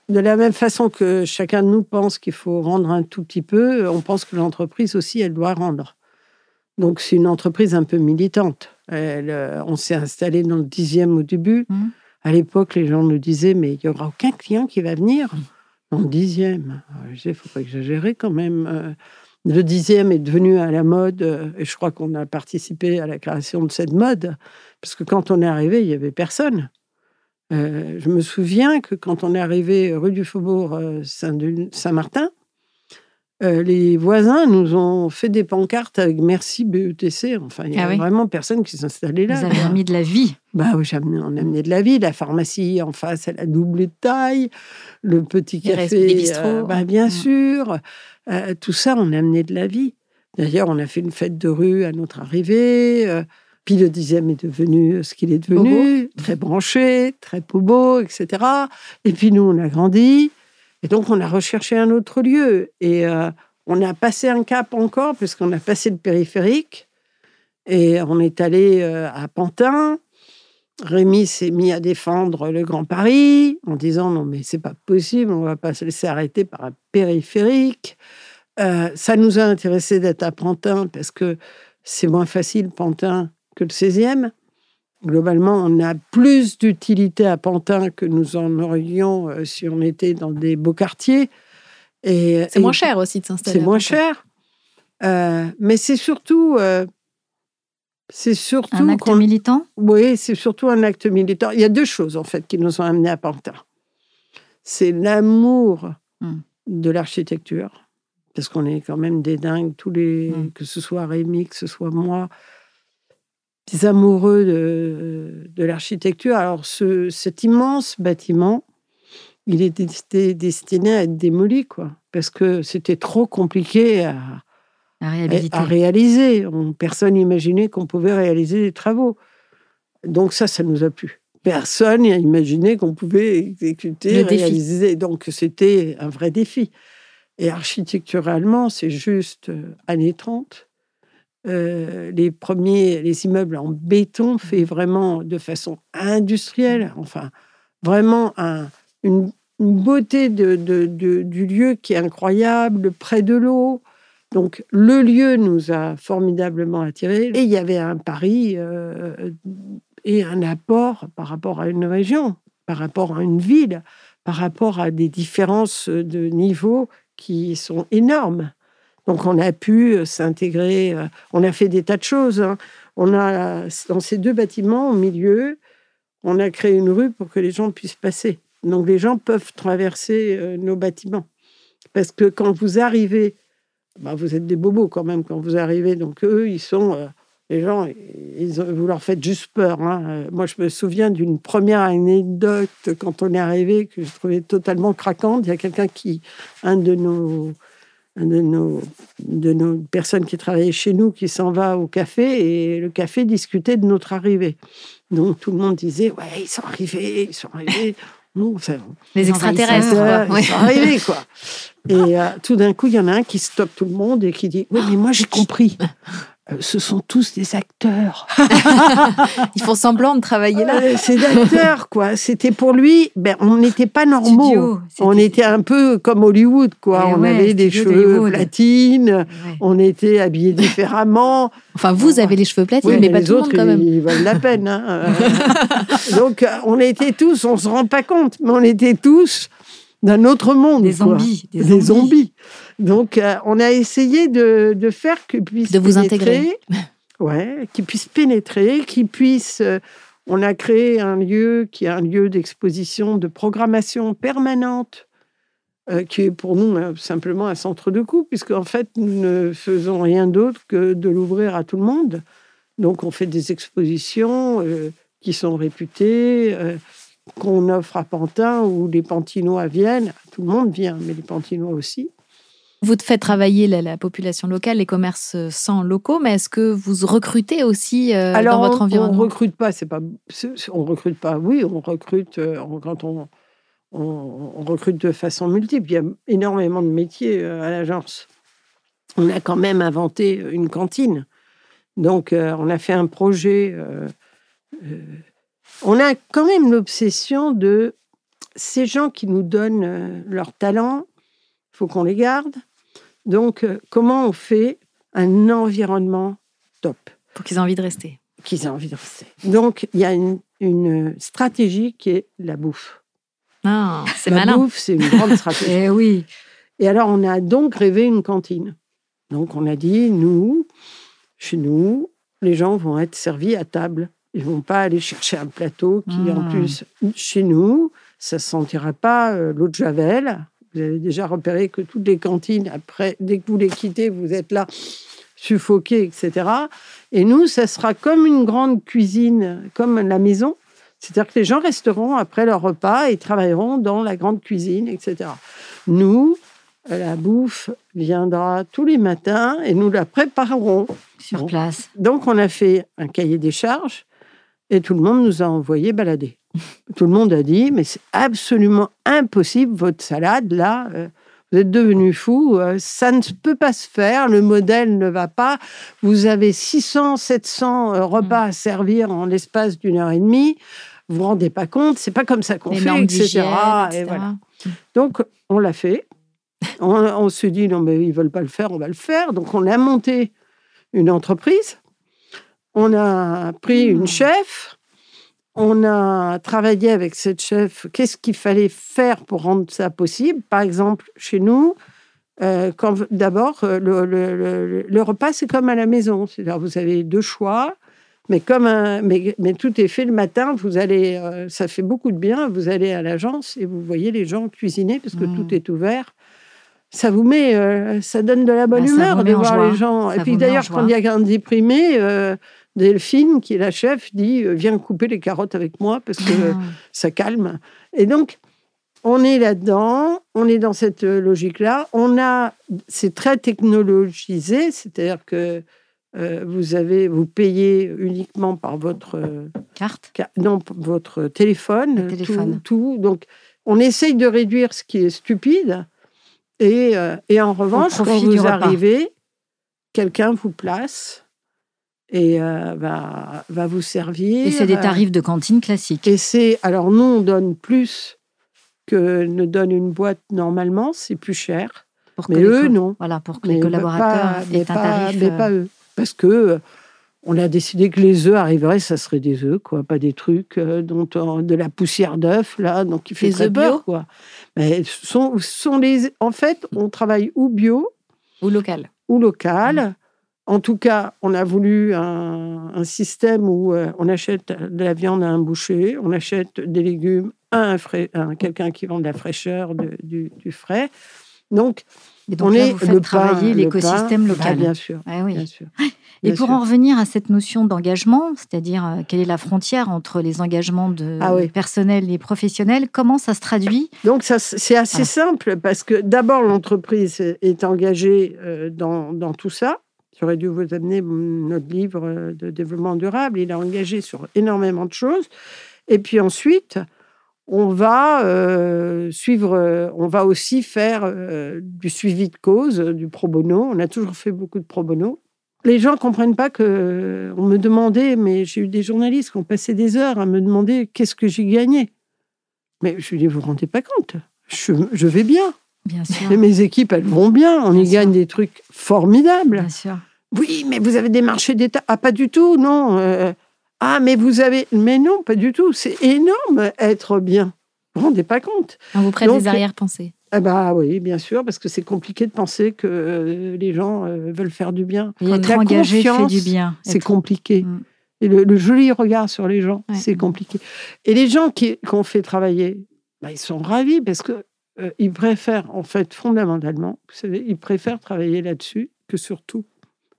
A: de la même façon que chacun de nous pense qu'il faut rendre un tout petit peu, on pense que l'entreprise aussi, elle doit rendre. Donc c'est une entreprise un peu militante. on s'est installé dans le dixième au début. Mmh. À l'époque, les gens nous disaient, mais il n'y aura aucun client qui va venir. En dixième. Je disais, il ne faut pas exagérer quand même. Euh, le dixième est devenu à la mode, euh, et je crois qu'on a participé à la création de cette mode, parce que quand on est arrivé, il n'y avait personne. Euh, je me souviens que quand on est arrivé rue du Faubourg Saint-Martin, euh, les voisins nous ont fait des pancartes avec merci BETC. Enfin, il n'y a ah vraiment personne qui s'installait là.
B: Vous avez mis de la vie.
A: Bah oui, on a amené de la vie. La pharmacie en face, elle a doublé de taille. Le petit café,
C: les euh,
A: bah, bien mm. sûr. Euh, tout ça, on a amené de la vie. D'ailleurs, on a fait une fête de rue à notre arrivée. puis le dixième est devenu ce qu'il est devenu, très branché, très beau, etc. Et puis nous, on a grandi. Et donc, on a recherché un autre lieu. Et euh, on a passé un cap encore, puisqu'on a passé le périphérique. Et on est allé euh, à Pantin. Rémi s'est mis à défendre le Grand Paris en disant non, mais c'est pas possible, on va pas se laisser arrêter par un périphérique. Euh, ça nous a intéressé d'être à Pantin parce que c'est moins facile, Pantin, que le 16e globalement, on a plus d'utilité à Pantin que nous en aurions euh, si on était dans des beaux quartiers.
C: Et, c'est moins cher aussi de s'installer.
A: C'est moins cher. Euh, mais c'est surtout. Euh, c'est surtout.
B: Un acte militant?
A: Oui, c'est surtout un acte militant. Il y a deux choses, en fait, qui nous ont amenés à Pantin. C'est l'amour hmm. de l'architecture, parce qu'on est quand même des dingues, tous les, hmm. que ce soit Rémi, que ce soit moi amoureux de, de l'architecture. Alors, ce, cet immense bâtiment, il était destiné à être démoli, quoi, parce que c'était trop compliqué à, à, à réaliser. On, personne n'imaginait qu'on pouvait réaliser des travaux. Donc ça, ça nous a plu. Personne n'a imaginé qu'on pouvait exécuter, réaliser. Donc c'était un vrai défi. Et architecturalement, c'est juste euh, années 30. Euh, les premiers, les immeubles en béton faits vraiment de façon industrielle, enfin, vraiment un, une, beauté de, du lieu qui est incroyable, près de l'eau. Donc, le lieu nous a formidablement attirés. Et il y avait un pari euh, et un apport par rapport à une région, par rapport à une ville, par rapport à des différences de niveau qui sont énormes. Donc on a pu euh, s'intégrer, euh, on a fait des tas de choses. Hein. On a, dans ces deux bâtiments, au milieu, on a créé une rue pour que les gens puissent passer. Donc les gens peuvent traverser euh, nos bâtiments. Parce que quand vous arrivez, bah, vous êtes des bobos quand même quand vous arrivez. Donc eux, ils sont, les gens, ils, vous leur faites juste peur. Hein. Moi, je me souviens d'une première anecdote quand on est arrivé que je trouvais totalement craquante. Il y a quelqu'un qui, un de nos de nos, de nos personnes qui travaillaient chez nous qui s'en va au café et le café discutait de notre arrivée. Donc tout le monde disait Ouais, ils sont arrivés, ils sont arrivés. (laughs)
C: les extraterrestres,
A: ils sont arrivés, quoi. (laughs) Et euh, tout d'un coup, il y en a un qui stoppe tout le monde et qui dit Oui, mais moi j'ai compris. Euh, ce sont tous des acteurs. (laughs)
C: Ils font semblant de travailler là.
A: Euh, c'est d'acteurs, quoi. C'était pour lui, ben, on n'était pas normaux. on était un peu comme Hollywood, quoi. Eh on avait des cheveux platines, on était habillés différemment.
C: Enfin, vous avez les cheveux platines, mais, pas les tout autres, le monde, quand même.
A: Ils valent la (laughs) peine. Hein. Donc, on était tous, on se rend pas compte, mais on était tous d'un autre monde.
C: Des zombies.
A: Des, zombies. Donc, euh, on a essayé de, de faire qu'ils puissent
C: de vous intégrer. (laughs)
A: Ouais, qu'ils puissent pénétrer, qu'ils puissent. Euh, on a créé un lieu qui est un lieu d'exposition, de programmation permanente, euh, qui est pour nous simplement un centre de coût, puisque en fait, nous ne faisons rien d'autre que de l'ouvrir à tout le monde. Donc, on fait des expositions qui sont réputées, qu'on offre à Pantin ou les Pantinois viennent. Tout le monde vient, mais les Pantinois aussi.
C: Vous faites travailler la, population locale, les commerces sans locaux, mais est-ce que vous recrutez aussi euh, dans votre environnement
A: On recrute pas, c'est pas, on recrute pas. Oui, on recrute euh, quand on, on, recrute de façon multiple. Il y a énormément de métiers euh, à l'agence. On a quand même inventé une cantine, donc on a fait un projet on a quand même l'obsession de ces gens qui nous donnent euh, leur talent, il faut qu'on les garde. Donc, euh, comment on fait un environnement top
C: Pour qu'ils aient envie de rester.
A: Qu'ils aient envie de rester. Donc, il y a une, stratégie qui est la bouffe.
C: Ah, c'est
A: malin. La bouffe, c'est une grande (laughs) stratégie.
C: Eh oui.
A: Et alors, on a donc rêvé une cantine. Donc, on a dit, nous, chez nous, les gens vont être servis à table ils vont pas aller chercher un plateau qui, en hmm. plus, chez nous, ça ne sentira pas euh, l'eau de Javel. Vous avez déjà repéré que toutes les cantines, après, dès que vous les quittez, vous êtes là, suffoqués, etc. Et nous, ça sera comme une grande cuisine, comme la maison. C'est-à-dire que les gens resteront après leur repas et travailleront dans la grande cuisine, etc. Nous, la bouffe viendra tous les matins et nous la préparerons.
C: Sur place.
A: Donc, on a fait un cahier des charges et tout le monde nous a envoyé balader. Tout le monde a dit, mais c'est absolument impossible, votre salade, là, euh, vous êtes devenu fou, euh, ça ne peut pas se faire, le modèle ne va pas, vous avez 600, 700 euh, repas à servir en l'espace d'une heure et demie, vous vous rendez pas compte, c'est pas comme ça qu'on fait, etc. Et voilà. Donc, on l'a fait. On, on se dit, non, mais ils veulent pas le faire, on va le faire. Donc, on a monté une entreprise on a pris une hmm. chef, on a travaillé avec cette chef. Qu'est-ce qu'il fallait faire pour rendre ça possible? Par exemple, chez nous, euh, d'abord, euh, le, repas, c'est comme à la maison. C'est-à-dire, vous avez deux choix, mais, comme mais, tout est fait le matin. Vous allez, euh, ça fait beaucoup de bien. Vous allez à l'agence et vous voyez les gens cuisiner parce que tout hmm. est ouvert ça vous met, ça donne de la bonne bah, humeur de voir les gens. et puis d'ailleurs, quand il y a un déprimé, Delphine, qui est la chef, dit euh, Viens couper les carottes avec moi parce que ah. ça calme. Et donc, on est là-dedans, on est dans cette euh, logique-là. On a, c'est très technologisé, c'est-à-dire que euh, vous avez, vous payez uniquement par votre euh,
B: Carte
A: ca- non, votre téléphone,
B: téléphone.
A: Tout, tout. Donc, on essaye de réduire ce qui est stupide. Et, euh, et en revanche, quand vous arrivez, quelqu'un vous place et euh, va, va vous servir.
B: Et c'est des
A: euh,
B: tarifs de cantine classiques.
A: Et c'est. Alors, nous, on donne plus que ne donne une boîte normalement, c'est plus cher.
B: Pour que
A: Mais
B: les
A: eux, non.
B: Voilà, pour que
A: Mais
B: les
A: pas-
B: collaborateurs
A: mais
B: aient un
A: pas-
B: tarif.
A: Mais
B: euh,
A: pas eux. Parce que on a décidé que les œufs arriveraient, ça serait des œufs, quoi, pas des trucs euh, dont on- de la poussière d'œuf là, donc il fait
C: Des
A: très
C: œufs bio
A: quoi. Mais sont, sont les, en fait, on travaille ou bio
C: Ou local.
A: ou local. En tout cas, on a voulu un, un système où euh, on achète de la viande à un boucher, on achète des légumes à un un- quelqu'un qui vend de la fraîcheur, de- du, du frais. Donc,
B: Et donc
A: on
B: là,
A: est
B: vous faites
A: le
B: travailler
A: le
B: l'écosystème
A: pain,
B: local.
A: bah, bien sûr,
B: Ah oui.
A: bien sûr.
B: Et pour
A: sûr.
B: en revenir à cette notion d'engagement, c'est-à-dire euh, quelle est la frontière entre les engagements de
A: Ah oui.
B: personnels et professionnels, comment ça se traduit?
A: Donc, c'est assez simple parce que d'abord, l'entreprise est engagée euh, dans, dans tout ça. J'aurais dû vous amener notre livre euh, de développement durable. Il est engagé sur énormément de choses. Et puis ensuite, on va euh, suivre, euh, on va aussi faire euh, du suivi de cause, du pro bono. On a toujours fait beaucoup de pro bono. Les gens comprennent pas que on me demandait, mais j'ai eu des journalistes qui ont passé des heures à me demander qu'est-ce que j'ai gagné. Mais je lui dis, vous vous rendez pas compte je, je vais bien.
B: Bien sûr.
A: Et mes équipes, elles vont bien. On
B: Bien
A: y
B: sûr.
A: gagne des trucs formidables.
B: Bien sûr.
A: Oui, mais vous avez des marchés d'État. Ah, pas du tout, non. Euh, ah, mais vous avez. Mais non, pas du tout. C'est énorme être bien. Vous vous rendez pas compte
C: On vous prête
A: Donc,
C: des arrière-pensées.
A: Ah, bah oui, bien sûr, parce que c'est compliqué de penser que euh, les gens euh, veulent faire du bien.
B: Et
A: Quand
B: être
A: la
B: engagé fait du bien.
A: C'est compliqué.
B: Mm.
A: Et le, le joli regard sur les gens,
C: Ouais.
A: c'est compliqué. Et les gens qui qu'on fait travailler, bah, ils sont ravis parce que euh, ils préfèrent, en fait, fondamentalement, vous savez, ils préfèrent travailler là-dessus que sur tout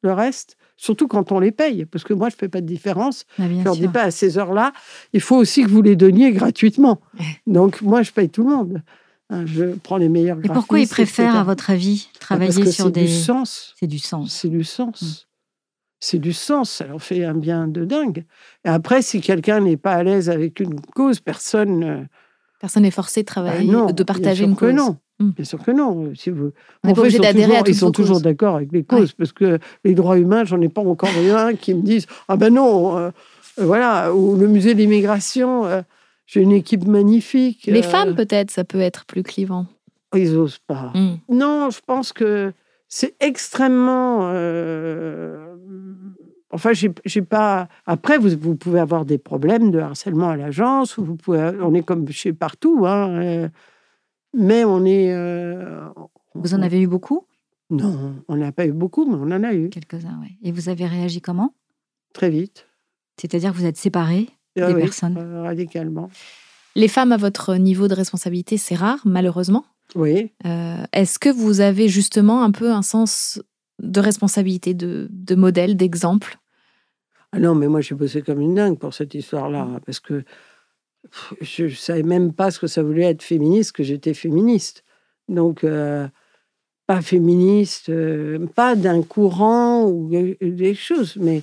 A: le reste. Surtout quand on les paye, parce que moi, je ne fais pas de différence.
B: Ah,
A: Je leur
B: sûr.
A: dis pas à ces heures-là, il faut aussi que vous les donniez gratuitement. (laughs) Donc, moi, je paye tout le monde. Hein, Je prends les meilleurs
B: Et pourquoi ils préfèrent, à votre avis,
A: Bah,
B: travailler
A: parce que
B: sur
A: c'est
B: des.
A: du sens.
B: C'est du sens.
A: C'est du sens. C'est du sens, ça leur fait un bien de dingue. Et après, si quelqu'un n'est pas à l'aise avec une cause, personne. euh,
C: Personne n'est forcé de
A: bah
C: travailler,
A: non,
C: de partager une
A: que
C: cause.
A: non.
C: Mm.
A: Bien sûr que non. Si vous,
C: On n'est
A: En
C: pas
A: fait,
C: obligé
A: ils sont
C: d'adhérer
A: toujours-
C: à
A: Ils sont toujours d'accord avec les causes, parce que les droits humains, j'en ai pas encore eu un qui me dise Ah ben non, euh, euh, voilà, ou le musée de l'immigration, euh, j'ai une équipe magnifique.
C: Les
A: euh,
C: femmes, peut-être, ça peut être plus clivant.
A: Ils osent pas.
C: Mm.
A: Non, je pense que c'est extrêmement. euh, Enfin, j'ai pas. Après, vous, vous pouvez avoir des problèmes de harcèlement à l'agence, ou vous pouvez. On est comme chez partout, hein, euh, mais on est. euh,
B: Vous en avez eu beaucoup?
A: Non, on n'a pas eu beaucoup, mais on en a eu
B: Quelques-uns, oui. Et vous avez réagi comment?
A: Très vite.
B: C'est-à-dire que vous êtes séparés
A: Ah
B: des
A: oui,
B: personnes?
A: euh, radicalement.
C: Les femmes à votre niveau de responsabilité, c'est rare, malheureusement.
A: Oui.
C: Euh, Est-ce que vous avez justement un peu un sens de responsabilité, de, de modèle, d'exemple?
A: Ah non, mais moi, j'ai bossé comme une dingue pour cette histoire-là, parce que je ne savais même pas ce que ça voulait être féministe, que j'étais féministe. Donc, euh, pas féministe, euh, pas d'un courant ou des choses, mais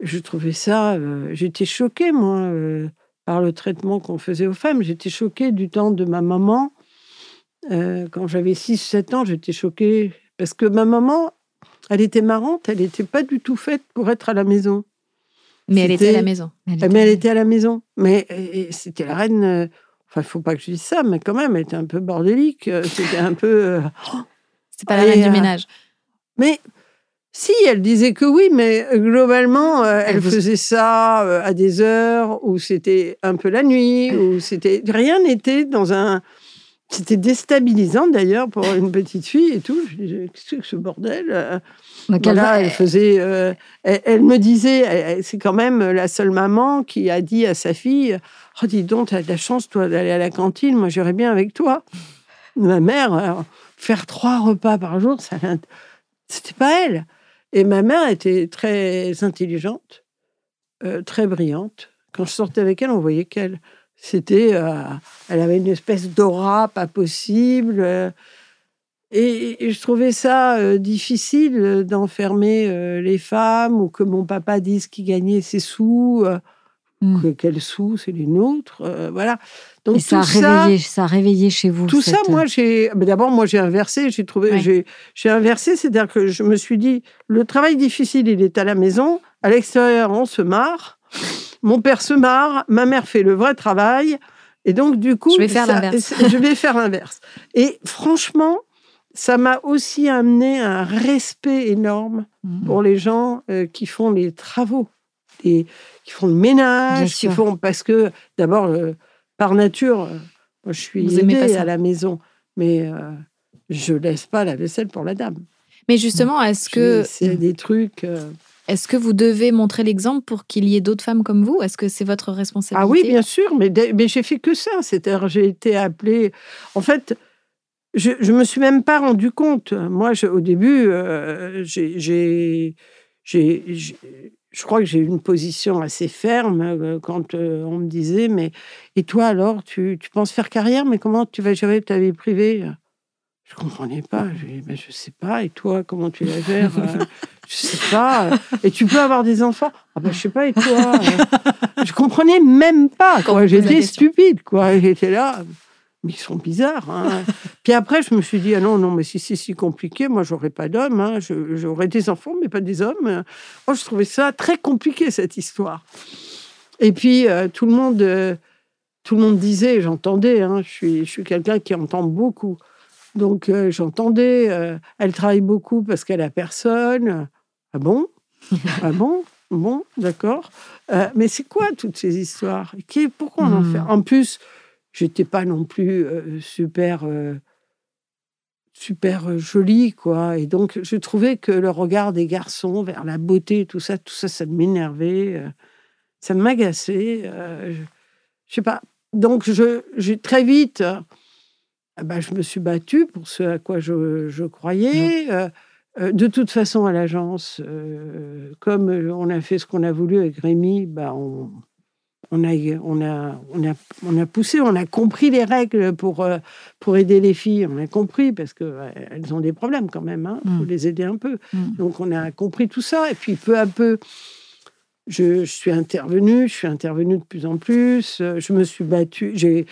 A: je trouvais ça. euh, J'étais choquée, moi, par le traitement qu'on faisait aux femmes. J'étais choquée du temps de ma maman. Quand j'avais 6-7 ans, j'étais choquée parce que ma maman, elle était marrante, elle n'était pas du tout faite pour être à la maison.
C: Mais elle était à la maison.
B: Elle
A: Eh, Mais elle était à la maison. Mais c'était la reine. euh, Enfin, il faut pas que je dise ça, mais quand même, elle était un peu bordélique. euh, C'était un peu. euh, (gasps)
C: C'est pas la
A: Et,
C: reine du ménage.
A: Mais si, elle disait que oui, mais globalement, euh, elle
B: Elle vous-
A: faisait ça euh, à des heures où c'était un peu la nuit, où c'était. Rien n'était dans un. C'était déstabilisant d'ailleurs pour une petite fille et tout. Je disais, qu'est-ce que c'est que ce bordel euh?
B: Donc elle
A: Voilà,
B: va-
A: elle faisait. euh, elle, elle me disait, c'est quand même la seule maman qui a dit à sa fille Oh, dis donc, tu as de la chance, toi, d'aller à la cantine. Moi, j'irais bien avec toi. Ma mère, faire trois repas par jour, ça, c'était pas elle. Et ma mère était très intelligente, euh, très brillante. Quand je sortais avec elle, on voyait qu'elle. C'était. euh, elle avait une espèce d'aura pas possible. euh, et, je trouvais ça euh, difficile d'enfermer les femmes ou que mon papa dise qu'il gagnait ses sous, mm. que quels sous, c'est les nôtres, voilà.
B: Donc et ça a réveillé, ça, a réveillé chez vous.
A: Tout ça, moi, j'ai. D'abord, moi, j'ai inversé. J'ai trouvé, j'ai inversé, c'est-à-dire que je me suis dit, le travail difficile, il est à la maison. À l'extérieur, on se marre. Mon père se marre. Ma mère fait le vrai travail. Et donc, du coup,
C: je vais faire l'inverse. (laughs)
A: je vais faire l'inverse. Et franchement, ça m'a aussi amené un respect énorme mmh. pour les gens euh, qui font les travaux, et qui font le ménage, qui font parce que d'abord euh, par nature, euh, moi, je suis aidée à la maison, mais je laisse pas la vaisselle pour la dame.
C: Mais justement, est-ce que
A: c'est des trucs
C: est-ce que vous devez montrer l'exemple pour qu'il y ait d'autres femmes comme vous? Est-ce que c'est votre responsabilité
A: Ah oui, bien sûr, mais, mais j'ai fait que ça. C'est-à-dire, j'ai été appelée. En fait, je, je me suis même pas rendu compte. Moi, au début, euh, j'ai, je crois que j'ai eu une position assez ferme euh, quand euh, on me disait mais et toi alors tu, tu, penses faire carrière? Mais comment tu vas gérer ta vie privée? Je comprenais pas je ne ben, je sais pas et toi comment tu la gères je sais pas et tu peux avoir des enfants? Ah ben je sais pas et toi? Je comprenais même pas j'étais stupide quoi j'étais là mais ils sont bizarres. Hein. Puis après, je me suis dit, ah non, non, mais si c'est si compliqué, moi, j'aurais pas d'hommes. Hein. J'aurais des enfants, mais pas des hommes. Moi, je trouvais ça très compliqué, cette histoire. Et puis, euh, tout, le monde, euh, tout le monde disait, j'entendais, hein, je suis, je suis quelqu'un qui entend beaucoup. Donc, euh, j'entendais, elle travaille beaucoup parce qu'elle a personne. Ah bon? Ah bon? Bon, d'accord. mais c'est quoi toutes ces histoires? Pourquoi on en hmm. fait? En plus, j'étais pas non plus euh, super euh, super euh, jolie quoi. Et donc je trouvais que le regard des garçons vers la beauté tout ça tout ça ça m'énervait ça m'agaçait je, je sais pas. Donc je j'ai très vite bah, je me suis battue pour ce à quoi je, je croyais de toute façon à l'agence comme on a fait ce qu'on a voulu avec Rémi bah on on a, on, a, on, a, on a poussé, on a compris les règles pour, euh, pour aider les filles. On a compris parce qu'elles ont des problèmes quand même. Il hein. faut mm. les aider un peu. Mm. Donc on a compris tout ça. Et puis peu à peu, je, suis intervenue. Je suis intervenue de plus en plus. Je me suis battue. J'ai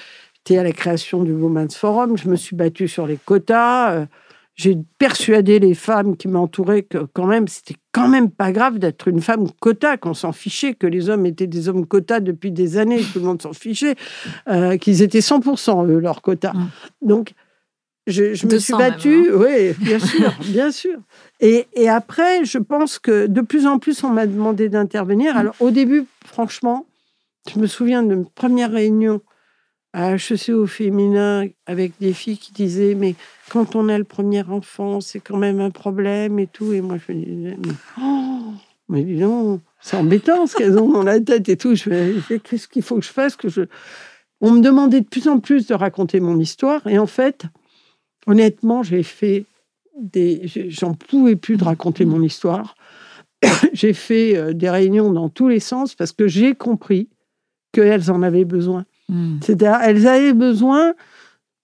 A: été à la création du Women's Forum. Je me suis battue sur les quotas. J'ai persuadé les femmes qui m'entouraient que quand même, c'était quand même pas grave d'être une femme quota, qu'on s'en fichait, que les hommes étaient des hommes quotas depuis des années, tout le monde s'en fichait, euh, qu'ils étaient 100% eux, leur quota. Mmh. Donc, je, me suis battue, hein. oui, bien sûr, (laughs) bien sûr. Et, et, après, je pense que de plus en plus, on m'a demandé d'intervenir. Mmh. Alors, au début, franchement, je me souviens d'une première réunion à HEC au féminin avec des filles qui disaient mais quand on a le premier enfant c'est quand même un problème et tout. Et moi je me disais mais, oh, mais dis donc c'est embêtant ce qu'elles ont dans la tête et tout. Je me qu'est-ce qu'il faut que je fasse que je? On me demandait de plus en plus de raconter mon histoire et en fait honnêtement j'ai fait des j'en pouvais plus de raconter mon histoire. (coughs) J'ai fait euh, des réunions dans tous les sens parce que j'ai compris qu'elles en avaient besoin Hmm. C'est-à-dire, elles avaient besoin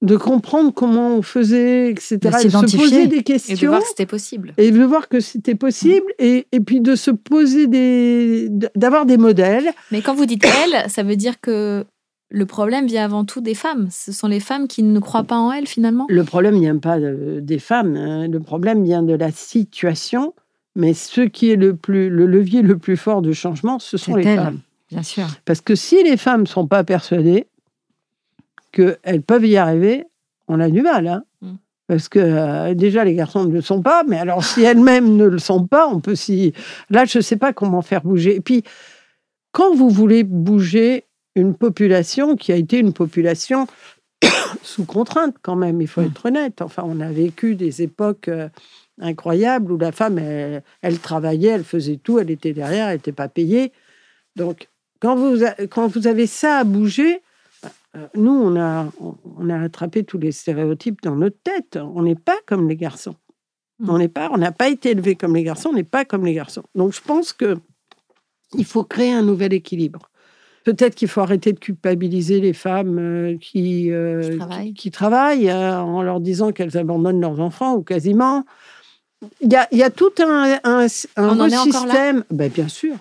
A: de comprendre comment on faisait, etc. De,
C: se poser des questions. Et de voir que c'était possible.
A: Et de voir que c'était possible. Et, et, puis de se poser des. d'avoir des modèles.
C: Mais quand vous dites (coughs) elles, ça veut dire que le problème vient avant tout des femmes. Ce sont les femmes qui ne croient pas en elles, finalement?
A: Le problème ne vient pas des femmes. Hein. Le problème vient de la situation. Mais ce qui est le, plus, le levier le plus fort de changement, ce sont les femmes.
B: Bien sûr.
A: Parce que si les femmes ne sont pas persuadées qu'elles peuvent y arriver, on a du mal. Hein mm. Parce que euh, déjà, les garçons ne le sont pas, mais alors si elles-mêmes ne le sont pas, on peut s'y. Là, je ne sais pas comment faire bouger. Et puis, quand vous voulez bouger une population qui a été une population (coughs) sous contrainte, quand même, il faut mm. être honnête. Enfin, on a vécu des époques euh, incroyables où la femme, elle, elle, travaillait, elle faisait tout, elle était derrière, elle n'était pas payée. Donc, quand vous, quand vous avez ça à bouger, euh, nous, on a, on a attrapé tous les stéréotypes dans notre tête. On n'est pas comme les garçons. Mm. On n'est pas, on n'a pas été élevé comme les garçons, on n'est pas comme les garçons. Donc, je pense que il faut créer un nouvel équilibre. peut-être qu'il faut arrêter de culpabiliser les femmes euh, qui, euh,
C: Qui travaillent.
A: qui, travaillent, euh, en leur disant qu'elles abandonnent leurs enfants ou quasiment. Il y a, il y a tout un, un, un système. Ben, bien sûr.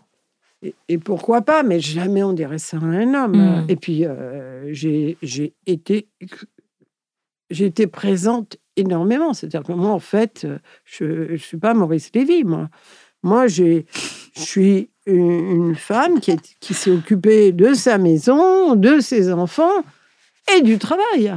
A: Et, et pourquoi pas, mais jamais on dirait ça à un homme.
C: Mm.
A: Et puis, euh, j'ai j'ai été, j'ai été présente énormément. C'est-à-dire que moi, en fait, euh, je ne suis pas Maurice Lévy, moi. Moi, j'ai- je suis une, une femme qui, est- qui s'est occupée de sa maison, de ses enfants et du travail.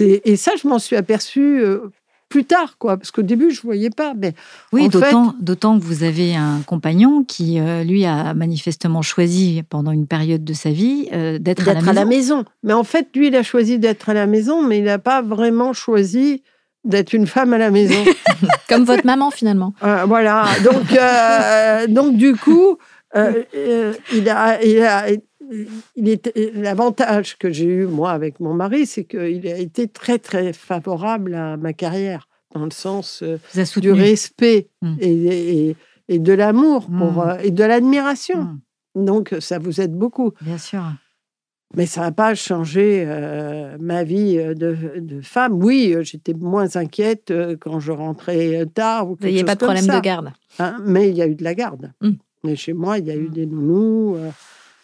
A: Et ça, je m'en suis aperçue euh, plus tard, quoi, parce qu'au début, je ne voyais pas. Mais
B: Oui,
A: fait-
B: d'autant que vous avez un compagnon qui, euh, lui, a manifestement choisi pendant une période de sa vie euh, d'être à,
A: d'être
B: la maison.
A: Mais en fait, lui, il a choisi d'être à la maison, mais il n'a pas vraiment choisi d'être une femme à la maison. (laughs)
C: Comme votre maman, finalement.
A: Euh, voilà. Donc, euh, donc du coup, euh, euh, il a, il a, il est l'avantage que j'ai eu moi avec mon mari, c'est qu'il a été très très favorable à ma carrière dans le sens euh, du respect
B: Mm.
A: et, et, et de l'amour pour,
B: Mm.
A: euh, et de l'admiration.
B: Mm,
A: Donc ça vous aide beaucoup.
B: bien sûr.
A: Mais ça n'a pas changé euh, ma vie euh, de, de femme. Oui, euh, j'étais moins inquiète euh, quand je rentrais euh, tard. Ou
C: Il n'y a pas de problème
A: ça.
C: de garde.
A: Hein, mais il y a eu de la garde. Mais chez moi, il y a eu des nounous, euh,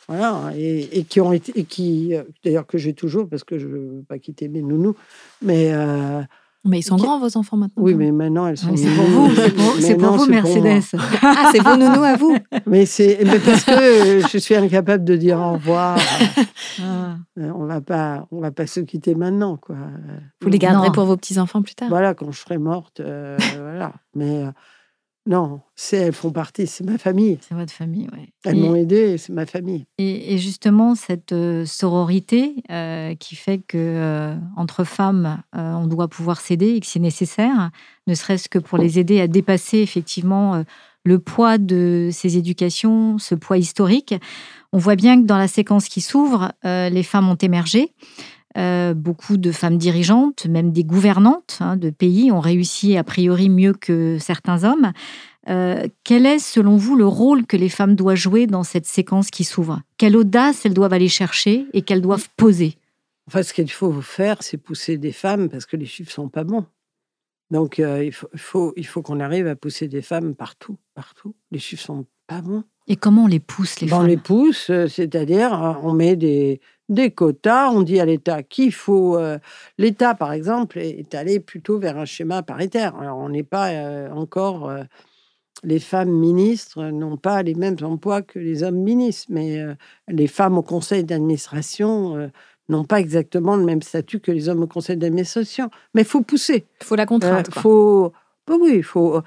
A: voilà, et, et qui ont été, et qui, euh, d'ailleurs que j'ai toujours parce que je ne veux pas quitter mes nounous. Mais euh,
C: Mais ils sont
A: Qui-
C: grands, vos enfants, maintenant.
A: oui, mais maintenant elles sont.
B: Oui, C'est pour vous, c'est pour, c'est pour vous,
A: pour.
B: Mercedes. (laughs)
C: Ah, c'est vos nounous à vous.
A: Mais c'est, mais parce que je suis incapable de dire au revoir. (laughs)
B: Ah.
A: Euh, on on va pas se quitter maintenant, quoi.
C: Vous les garderez
B: Non.
C: pour vos petits-enfants plus tard.
A: Voilà, quand je serai morte, euh, voilà. Mais euh, non, c'est, elles font partie, c'est ma famille.
B: C'est votre famille, oui.
A: Elles m'ont aidé, c'est ma famille.
B: Et, et justement, cette euh, sororité euh, qui fait que euh, entre femmes, on doit pouvoir s'aider et que c'est nécessaire, ne serait-ce que pour les aider à dépasser effectivement le poids de ces éducations, ce poids historique. On voit bien que dans la séquence qui s'ouvre, les femmes ont émergé. Euh, beaucoup de femmes dirigeantes, même des gouvernantes hein, de pays, ont réussi a priori mieux que certains hommes. Euh, quel est, selon vous, le rôle que les femmes doivent jouer dans cette séquence qui s'ouvre? Quelle audace elles doivent aller chercher et qu'elles doivent poser?
A: Enfin, ce qu'il faut faire, c'est pousser des femmes parce que les chiffres sont pas bons. Donc, euh, il faut, il faut, il faut qu'on arrive à pousser des femmes partout, partout. Les chiffres sont pas bons.
B: Et comment on les pousse, les
A: Ben, on
B: femmes?
A: les pousse, c'est-à-dire on met des, des quotas, on dit à l'État qu'il faut. euh, L'État, par exemple, est, allé plutôt vers un schéma paritaire. Alors, on n'est pas euh, encore. euh, les femmes ministres n'ont pas les mêmes emplois que les hommes ministres, mais les femmes au conseil d'administration n'ont pas exactement le même statut que les hommes au conseil d'administration. Mais il faut pousser.
C: Il faut la contrainte. quoi.
A: faut, bah oui, il faut,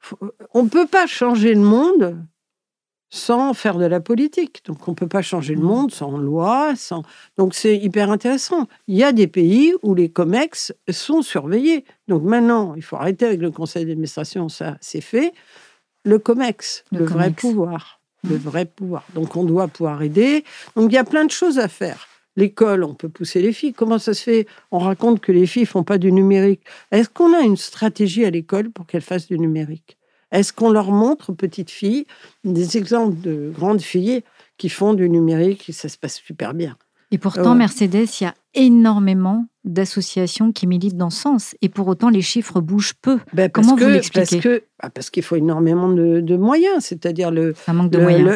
A: faut- On ne peut pas changer le monde sans faire de la politique. Donc, on ne peut pas changer le
B: Mhm.
A: monde sans loi. Sans... Donc, c'est hyper intéressant. Il y a des pays où les COMEX sont surveillés. Donc, maintenant, il faut arrêter avec le conseil d'administration, ça, c'est fait. Le COMEX,
B: Le
A: le, vrai pouvoir. Le
B: Mhm.
A: vrai pouvoir. Donc, on doit pouvoir aider. Donc, il y a plein de choses à faire. L'école, on peut pousser les filles. Comment ça se fait? On raconte que les filles font pas du numérique. Est-ce qu'on a une stratégie à l'école pour qu'elles fassent du numérique? Est-ce qu'on leur montre aux petites filles des exemples de grandes filles qui font du numérique et ça se passe super bien?
B: Et pourtant,
A: Ouais.
B: Mercedes, il y a énormément d'associations qui militent dans ce sens. Et pour autant, les chiffres bougent peu.
A: Ben, parce
B: Comment vous
A: que-
B: l'expliquez
A: Parce que ah, parce qu'il faut énormément de, de moyens, c'est-à-dire le,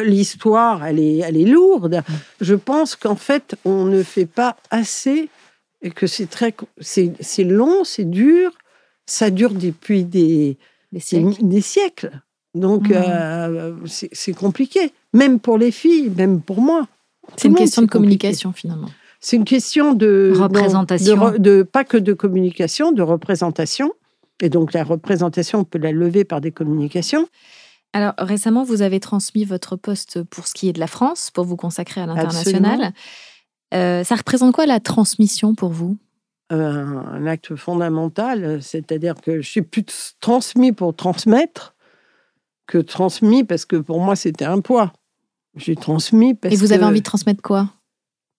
A: l'histoire, elle est, elle est lourde. Je pense qu'en fait, on ne fait pas assez et que c'est très, c'est long, c'est dur, ça dure depuis des,
C: Des siècles.
A: des siècles. Donc,
B: Mhm.
A: euh, c'est compliqué, même pour les filles, même pour moi.
C: C'est une question de
A: compliqué.
C: communication, finalement.
A: C'est une question de
B: Représentation.
A: de de, pas que de communication, de représentation. Et donc la représentation, on peut la lever par des communications.
C: Alors, récemment, vous avez transmis votre poste pour ce qui est de la France, pour vous consacrer à l'international. Euh, ça représente quoi la transmission pour vous?
A: Un acte fondamental, c'est-à-dire que je suis plus transmis pour transmettre que transmis parce que pour moi c'était un poids. J'ai transmis parce
C: Et vous
A: que
C: avez envie de transmettre quoi?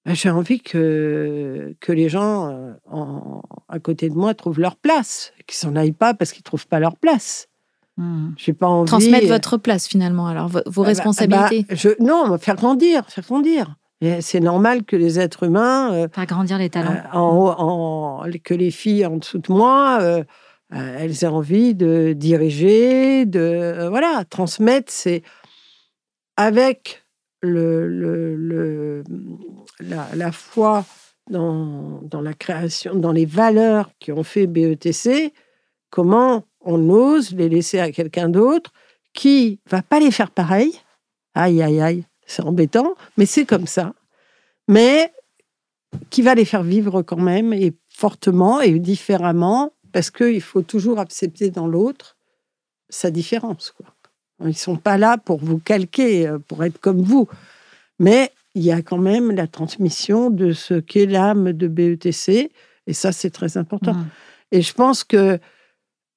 A: Ben, j'ai envie que, que les gens euh, en- à côté de moi trouvent leur place, qu'ils s'en aillent pas parce qu'ils trouvent pas leur place.
B: Hmm.
A: J'ai pas envie
C: Transmettre votre place, finalement, alors vo- vos
A: Bah, bah,
C: responsabilités.
A: bah, je, non, faire grandir, faire grandir. C'est normal que les êtres humains, euh,
B: Faire grandir les talents.
A: euh, en, en- que les filles en dessous de moi, euh, euh, elles aient envie de diriger, de voilà, transmettre. C'est avec le, le- le- la, la foi dans, dans la création, dans les valeurs qui ont fait BETC, comment on ose les laisser à quelqu'un d'autre qui va pas les faire pareil. Aïe, aïe, aïe, c'est embêtant, mais c'est comme ça. Mais qui va les faire vivre quand même, et fortement et différemment, parce qu'il faut toujours accepter dans l'autre sa différence. Quoi. Ils sont pas là pour vous calquer, euh, pour être comme vous. Mais il y a quand même la transmission de ce qu'est l'âme de BETC, et ça, c'est très important.
B: Mm.
A: Et je pense que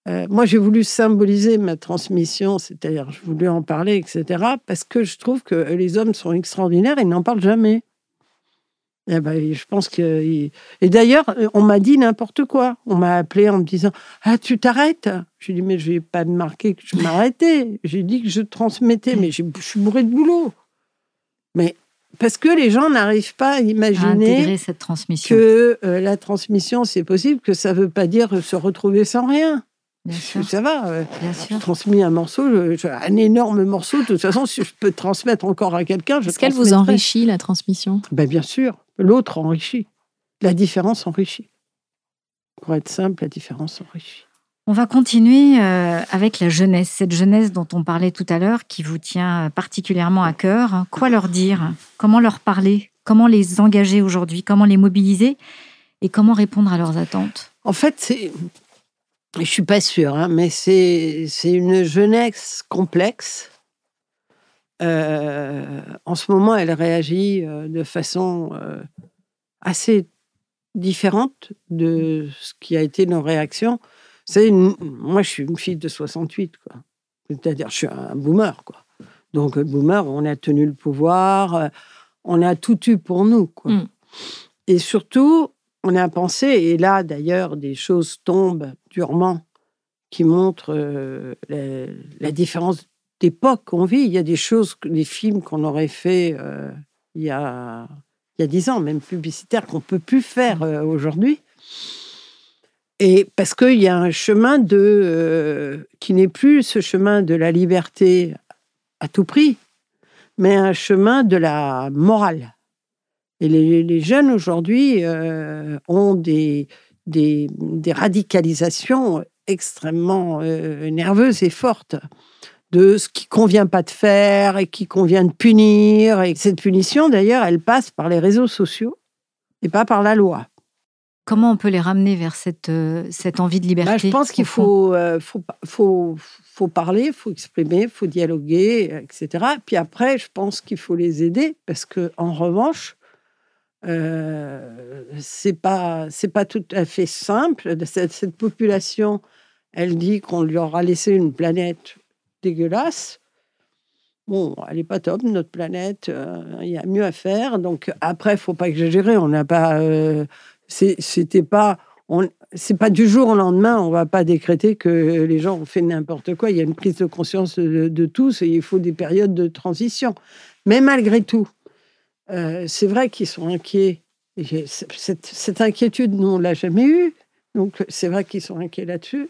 A: euh, moi, j'ai voulu symboliser ma transmission, c'est-à-dire, je voulais en parler, etc., parce que je trouve que les hommes sont extraordinaires et ils n'en parlent jamais. Eh ben, je pense que. Et d'ailleurs, on m'a dit n'importe quoi. On m'a appelé en me disant Ah, tu t'arrêtes? J'ai dit Mais je n'ai pas marqué que je m'arrêtais. J'ai dit que je transmettais, mais je suis bourré de boulot. Mais parce que les gens n'arrivent pas à
B: À
A: imaginer
B: intégrer cette transmission.
A: que euh, la transmission, c'est possible, que ça ne veut pas dire se retrouver sans rien.
B: Bien sûr,
A: Ça va. euh,
B: bien
A: J'ai
B: sûr.
A: transmis un morceau, je- je- un énorme morceau. De toute façon, si je peux transmettre encore à quelqu'un, je
C: Est-ce qu'elle vous enrichit, la transmission?
A: Ben, Bien sûr, l'autre enrichit. La différence enrichit. Pour être simple, la différence enrichit.
B: On va continuer euh, avec la jeunesse, cette jeunesse dont on parlait tout à l'heure, qui vous tient particulièrement à cœur. Quoi leur dire? Comment leur parler? Comment les engager aujourd'hui? Comment les mobiliser? Et comment répondre à leurs attentes?
A: En fait, c'est. Je suis pas sûre, hein, mais c'est une jeunesse complexe. Euh, en ce moment, elle réagit euh, de façon euh, assez différente de ce qui a été nos réactions. Une- moi, je suis une fille de 68, quoi. C'est-à-dire, je suis un boomer, quoi. Donc, boomer, on a tenu le pouvoir, on a tout eu pour nous, quoi.
C: Mm.
A: Et surtout, on a pensé, et là d'ailleurs, des choses tombent durement qui montrent euh, la, la différence d'époque qu'on vit. Il y a des choses, des films qu'on aurait fait euh, il y a il y a dix ans, même publicitaires, qu'on peut plus faire euh, aujourd'hui. Et parce qu'il y a un chemin de qui n'est plus ce chemin de la liberté à tout prix, mais un chemin de la morale. Et les, les jeunes aujourd'hui euh, ont des, des, des radicalisations extrêmement euh, nerveuses et fortes de ce qui convient pas de faire et qui convient de punir. Et cette punition, d'ailleurs, elle passe par les réseaux sociaux et pas par la loi.
B: Comment on peut les ramener vers cette, euh, cette envie de liberté
A: Bah, je pense qu'il faut, euh, faut, faut, faut parler, il faut exprimer, il faut dialoguer, etc. Puis après, je pense qu'il faut les aider parce que, en revanche, euh, c'est pas c'est pas tout à fait simple. Cette, population, elle dit qu'on lui aura laissé une planète dégueulasse. Bon, elle n'est pas top, notre planète. euh, Il y a mieux à faire. Donc après, faut pas exagérer. On n'a pas. euh, C'était pas. C'est pas du jour au lendemain. On va pas décréter que les gens ont fait n'importe quoi. Il y a une prise de conscience de tous et il faut des périodes de transition. Mais malgré tout, euh, c'est vrai qu'ils sont inquiets. Cette inquiétude, nous, on l'a jamais eue. Donc, c'est vrai qu'ils sont inquiets là-dessus.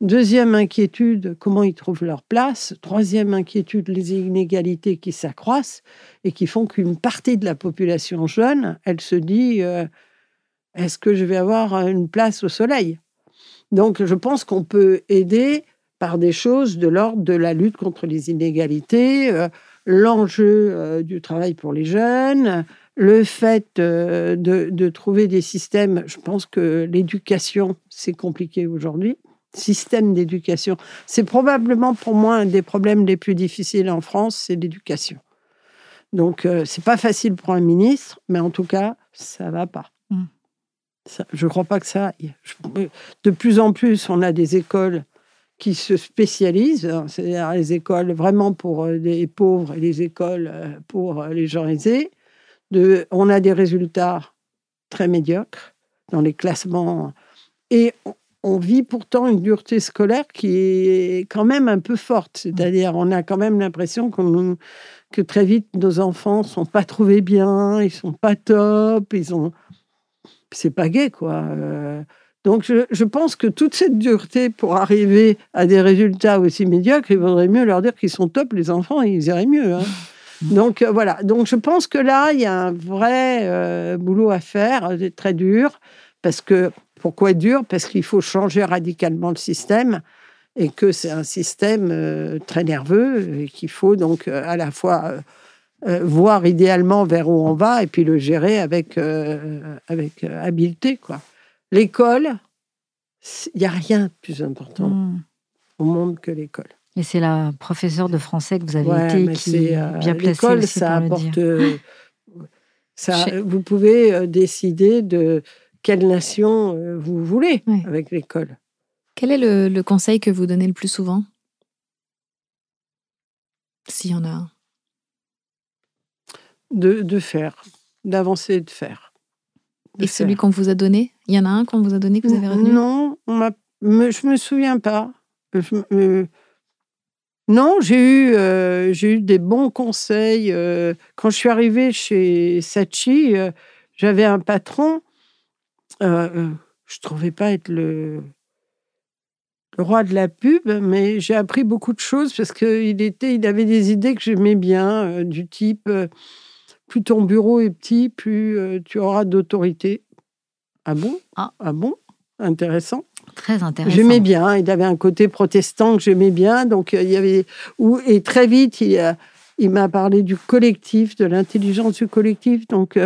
A: Deuxième inquiétude, comment ils trouvent leur place. Troisième inquiétude, les inégalités qui s'accroissent et qui font qu'une partie de la population jeune, elle se dit euh, est-ce que je vais avoir une place au soleil? Donc, je pense qu'on peut aider par des choses de l'ordre de la lutte contre les inégalités, euh, l'enjeu euh, du travail pour les jeunes, le fait euh, de, de trouver des systèmes. Je pense que l'éducation, c'est compliqué aujourd'hui. Système d'éducation. C'est probablement pour moi un des problèmes les plus difficiles en France, c'est l'éducation. Donc, euh, c'est pas facile pour un ministre, mais en tout cas, ça va pas.
B: Mm.
A: Ça- je crois pas que ça. Je- de plus en plus, on a des écoles qui se spécialisent, hein, c'est-à-dire les écoles vraiment pour euh, les pauvres et les écoles euh, pour euh, les gens aisés. De, on a des résultats très médiocres dans les classements et on- on vit pourtant une dureté scolaire qui est quand même un peu forte. C'est-à-dire, on a quand même l'impression que très vite, nos enfants sont pas trouvés bien, ils sont pas top, ils ont. C'est pas gay, quoi. Euh. Donc, je, pense que toute cette dureté pour arriver à des résultats aussi médiocres, il vaudrait mieux leur dire qu'ils sont top, les enfants, ils iraient mieux. Hein. (laughs) Donc, euh, voilà. Donc, je pense que là, il y a un vrai euh, boulot à faire, très dur, parce que pourquoi dur? Parce qu'il faut changer radicalement le système et que c'est un système euh, très nerveux et qu'il faut donc euh, à la fois euh, voir idéalement vers où on va et puis le gérer avec, avec habileté. Quoi. L'école, il n'y a rien de plus important hmm. au monde que l'école.
B: Et c'est la professeure de français que vous avez été qui est bien placée
A: L'école, ça apporte... (laughs) ça, vous pouvez décider de quelle nation euh, vous voulez avec l'école.
C: Quel est le, conseil que vous donnez le plus souvent? S'il y en a un.
A: De, faire, d'avancer et de faire.
C: et celui qu'on vous a donné? Il y en a un qu'on vous a donné que vous avez retenu?
A: Non, on me, je me souviens pas. non, j'ai eu, euh, j'ai eu des bons conseils. Euh, quand je suis arrivée chez Sachi, j'avais un patron euh, euh, je trouvais pas être le, roi de la pub, mais j'ai appris beaucoup de choses parce qu'il il avait des idées que j'aimais bien, euh, du type plus ton bureau est petit, plus tu auras d'autorité. Ah bon? Ah. ah. bon? Intéressant.
B: Très intéressant.
A: J'aimais bien. Il avait un côté protestant que j'aimais bien. Donc, il y avait. Et très vite, il, il m'a parlé du collectif, de l'intelligence du collectif. Donc,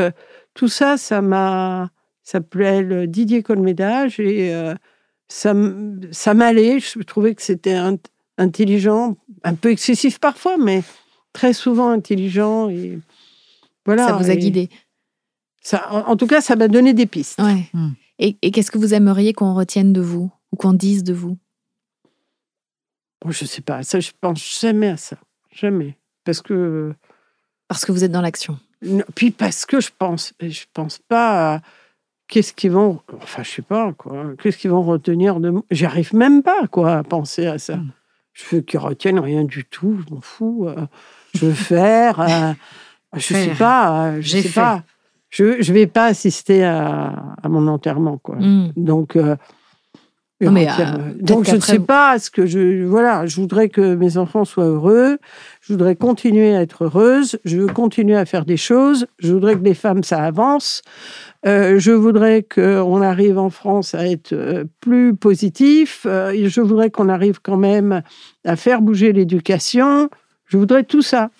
A: tout ça, ça m'a s'appelait Didier Colmédage et euh, ça, ça m'allait. Je trouvais que c'était intelligent, un peu excessif parfois, mais très souvent intelligent. Et voilà.
C: Ça vous a guidé.
A: Ça, en, tout cas, ça m'a donné des pistes.
C: Ouais. Hmm. Et, qu'est-ce que vous aimeriez qu'on retienne de vous ou qu'on dise de vous?
A: Je Je sais pas. Ça, je pense jamais à ça. Jamais. Parce que.
C: Parce que vous êtes dans l'action.
A: Puis parce que je pense, je pense pas à qu'est-ce qu'ils vont, enfin, je sais pas, quoi, qu'est-ce qu'ils vont retenir de moi J'arrive même pas, quoi, à penser à ça. Hmm. Je veux qu'ils retiennent rien du tout, je m'en fous. Euh, je veux faire, euh, (laughs) je sais pas, euh, je sais pas. Je, je vais pas assister à, à mon enterrement, quoi. Hmm. Donc, mais, donc je ne sais pas ce que je voilà je voudrais que mes enfants soient heureux je voudrais continuer à être heureuse je veux continuer à faire des choses je voudrais que les femmes ça avance euh, je voudrais qu'on arrive en France à être euh, plus positif. Euh, je voudrais qu'on arrive quand même à faire bouger l'éducation. Je voudrais tout ça.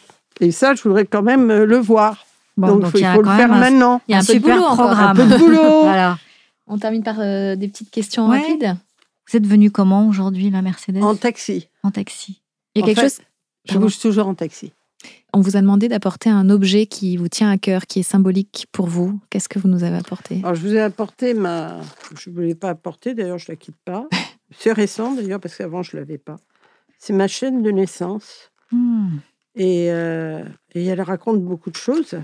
A: Et ça, je voudrais quand même le voir. Donc, il faut le faire maintenant.
C: Il y a un, peu de boulot
A: programme. Un peu de boulot. (laughs)
C: On termine par des petites questions rapides.
B: Vous êtes venu comment aujourd'hui, la Mercedes
A: En taxi.
B: En taxi.
C: Il y a quelque chose.
A: Je bouge toujours en taxi.
C: On vous a demandé d'apporter un objet qui vous tient à cœur, qui est symbolique pour vous. Qu'est-ce que vous nous avez apporté
A: Alors, je vous ai apporté ma. Je ne voulais pas apporter, d'ailleurs, je ne la quitte pas. (laughs) C'est récent, d'ailleurs, parce qu'avant, je ne l'avais pas. C'est ma chaîne de naissance. Hmm. Euh, et, elle raconte beaucoup de choses.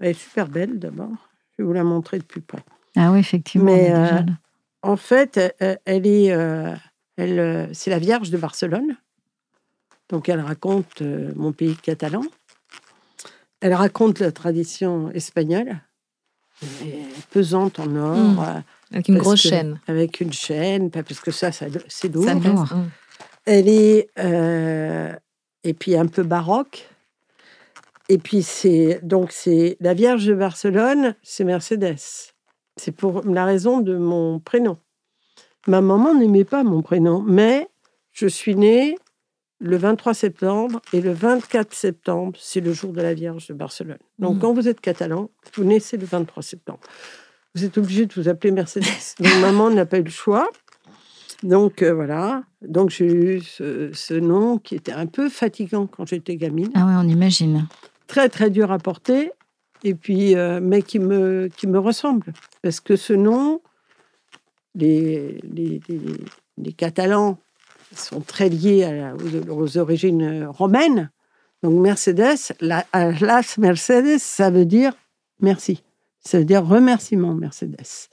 A: Elle est super belle, d'abord. Je vais vous la montrer de plus près.
B: Ah oui, effectivement.
A: Mais euh, en fait, elle, est. Euh, elle, c'est la Vierge de Barcelone. Donc, elle raconte mon pays catalan. Elle raconte la tradition espagnole, pesante en or. Euh,
C: avec une grosse chaîne.
A: Avec une chaîne, parce que ça, c'est lourd. Hmm. Elle est. Euh, et puis un peu baroque. Et puis c'est. Donc c'est. La Vierge de Barcelone, c'est Mercedes. C'est pour la raison de mon prénom. Ma maman n'aimait pas mon prénom, mais je suis née le 23 septembre et le 24 septembre, c'est le jour de la Vierge de Barcelone. Donc, mmh. quand vous êtes catalan, vous naissez le 23 septembre. Vous êtes obligé de vous appeler Mercedes. Donc, (laughs) maman n'a pas eu le choix. Donc, euh, voilà. Donc, j'ai eu ce, nom qui était un peu fatigant quand j'étais gamine.
B: Ah oui, on imagine.
A: Très, très dur à porter. Et puis, euh, mais qui me, qui me ressemble. Parce que ce nom, les, les, les, les Catalans sont très liés aux, origines romaines. Donc Mercedes, la, las Mercedes, ça veut dire merci. Ça veut dire remerciement Mercedes.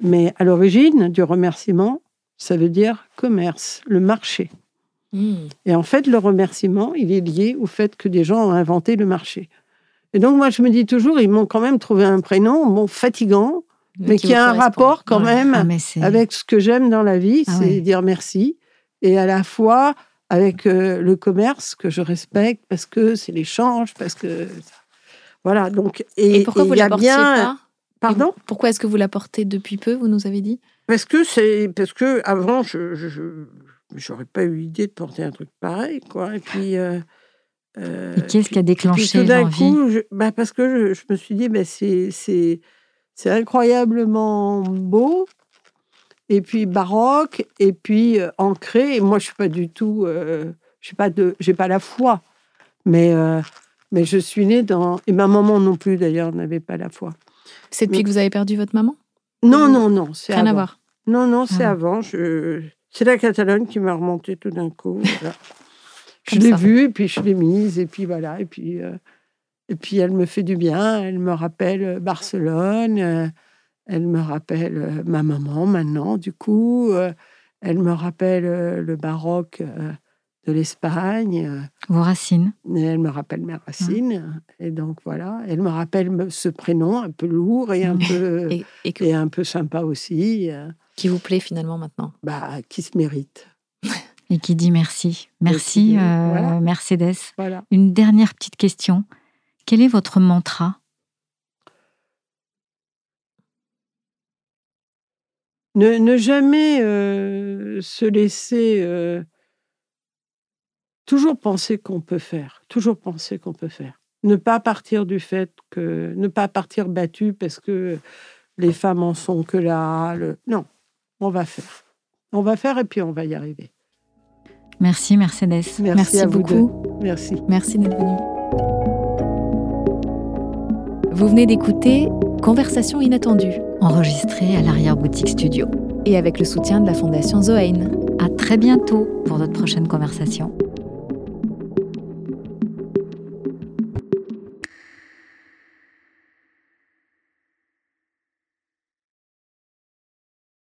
A: Mais à l'origine du remerciement, ça veut dire commerce, le marché.
C: Hmm.
A: Et en fait, le remerciement, il est lié au fait que des gens ont inventé le marché. Et donc, moi, je me dis toujours, ils m'ont quand même trouvé un prénom, bon, fatigant, mais qui, a un rapport quand
C: Ouais.
A: même
B: Ah,
A: avec ce que j'aime dans la vie,
B: Ah
A: c'est
B: ouais.
A: dire merci. Et à la fois avec euh, le commerce que je respecte parce que c'est l'échange, parce que. Voilà, donc.
C: Et, pourquoi
A: et
C: vous
A: y a bien-
C: pas?
A: Pardon?
C: Pourquoi est-ce que vous la portez depuis peu, vous nous avez dit?
A: Parce que c'est parce que avant je j'aurais pas eu l'idée de porter un truc pareil quoi. Et puis euh, euh,
B: Et qu'est-ce qui a déclenché
A: puis tout d'un
B: l'envie
A: coup je- bah parce que je, je me suis dit bah c'est c'est c'est incroyablement beau et puis baroque et puis euh, ancré. Et moi je suis pas du tout euh, je suis pas de j'ai pas la foi. Mais euh, mais je suis née dans et ma maman non plus d'ailleurs n'avait pas la foi.
C: C'est depuis
A: Mais-
C: que vous avez perdu votre maman?
A: Non non non c'est
C: Rien à
A: avant.
C: voir.
A: Non, non, c'est
B: Ah.
A: avant. Je... C'est la Catalogne qui m'a remonté tout d'un coup. (laughs) voilà. je
C: Comme
A: l'ai
C: ça.
A: vue, et puis je l'ai mise, et puis voilà. Et puis, euh, et puis elle me fait du bien. Elle me rappelle euh, Barcelone. euh, elle me rappelle euh, ma maman maintenant, du coup. euh, elle me rappelle euh, le baroque euh, de l'Espagne.
B: Vos racines.
A: et elle me rappelle mes racines. Et donc voilà. Elle me rappelle ce prénom un peu lourd et un peu, (laughs)
C: et, et que-
A: et un peu sympa aussi. euh,
C: qui vous plaît finalement maintenant
A: bah, qui se mérite. (laughs)
B: Et qui dit merci. Merci, euh,
A: voilà.
B: Mercedes.
A: Voilà.
B: Une dernière petite question. Quel est votre mantra?
A: Ne, ne jamais euh, se laisser. euh, toujours penser qu'on peut faire. Toujours penser qu'on peut faire. Ne pas partir du fait que. Ne pas partir battu parce que les femmes en sont que là. le- non, on va faire. On va faire et puis on va y arriver.
B: Merci Mercedes.
A: Merci, à vous
C: beaucoup.
A: deux. Merci.
C: Merci d'être venu. Vous venez d'écouter Conversation inattendue
B: Enregistré à l'arrière-boutique studio.
C: et avec le soutien de la Fondation Zoein.
B: À très bientôt pour notre prochaine conversation.